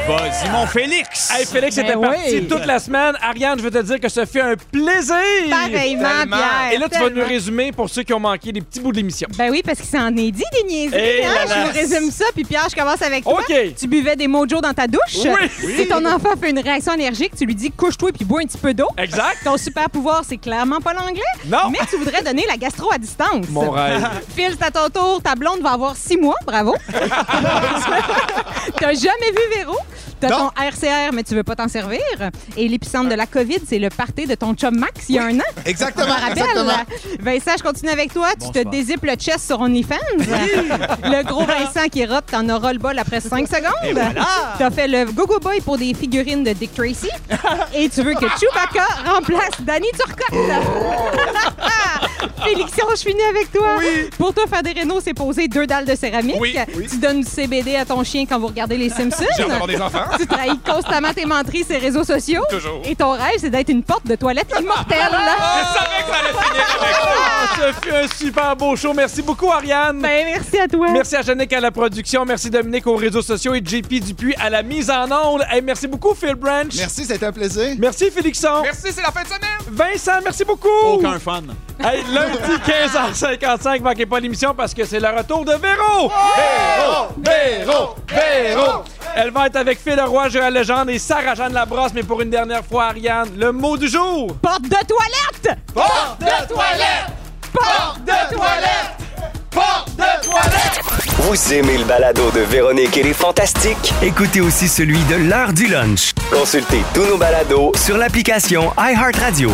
Vas-y, mon Félix. Hey, Félix Ben était oui. parti toute la semaine. Ariane, je veux te dire que ça fait un plaisir. Pareillement. Pierre. Et là, tu vas nous résumer pour ceux qui ont manqué des petits bouts de l'émission. Ben oui, parce qu'il s'en est dit des niaiseries. Eh hein? Je vous résume ça, puis Pierre, je commence avec toi. OK. Tu buvais des mojo dans ta douche. Oui. Si ton enfant fait une réaction allergique, tu lui dis couche-toi puis bois un petit peu d'eau. Exact. Ton super pouvoir, c'est clairement pas l'anglais. Non. Mais tu voudrais donner la gastro à distance. Mon rêve. Phil, c'est à ton tour. Ta blonde va avoir six mois. Bravo. T'as jamais vu Véro? T'as ton RCR, mais tu veux pas t'en servir. Et l'épicentre de la COVID, c'est le party de ton chum Max il y a un an. Exactement. Je me rappelle. exactement. Vincent, je continue avec toi. Tu te dézippes le chest sur OnlyFans. le gros Vincent qui rote, t'en auras le bol après 5 secondes. T'as fait le Go-Go Boy pour des figurines de Dick Tracy. Et tu veux que Chewbacca remplace Danny Turcotte. Félixion, je finis avec toi. Pour toi, faire des rénaux, c'est poser deux dalles de céramique. Oui. Tu donnes du CBD à ton chien quand vous regardez les Simpsons. J'ai des enfants. Tu trahis constamment tes menteries sur les réseaux sociaux. Toujours. Et ton rêve, c'est d'être une porte de toilette immortelle. Je savais que ça allait finir avec ça. Ah, ce fut un super beau show. Merci beaucoup, Ariane. Ben, merci à toi. Merci à Jannick à la production. Merci Dominique aux réseaux sociaux et JP Dupuis à la mise en onde. Hey, merci beaucoup, Phil Branch. Merci, c'était un plaisir. Merci, Félixon. Merci, c'est la fin de semaine. Vincent, merci beaucoup. Aucun fun. Hey, lundi 15h55, manquez pas l'émission parce que c'est le retour de Véro. Véro, Véro, Véro. Elle va être avec Phil Leroy, Joël Legendre et Sarah-Jeanne Labrosse, mais pour une dernière fois, Ariane, le mot du jour. Porte de toilette! Porte de toilette! Porte de toilette! Porte de toilette! Vous aimez le balado de Véronique et les Fantastiques? Écoutez aussi celui de l'heure du lunch. Consultez tous nos balados sur l'application iHeartRadio.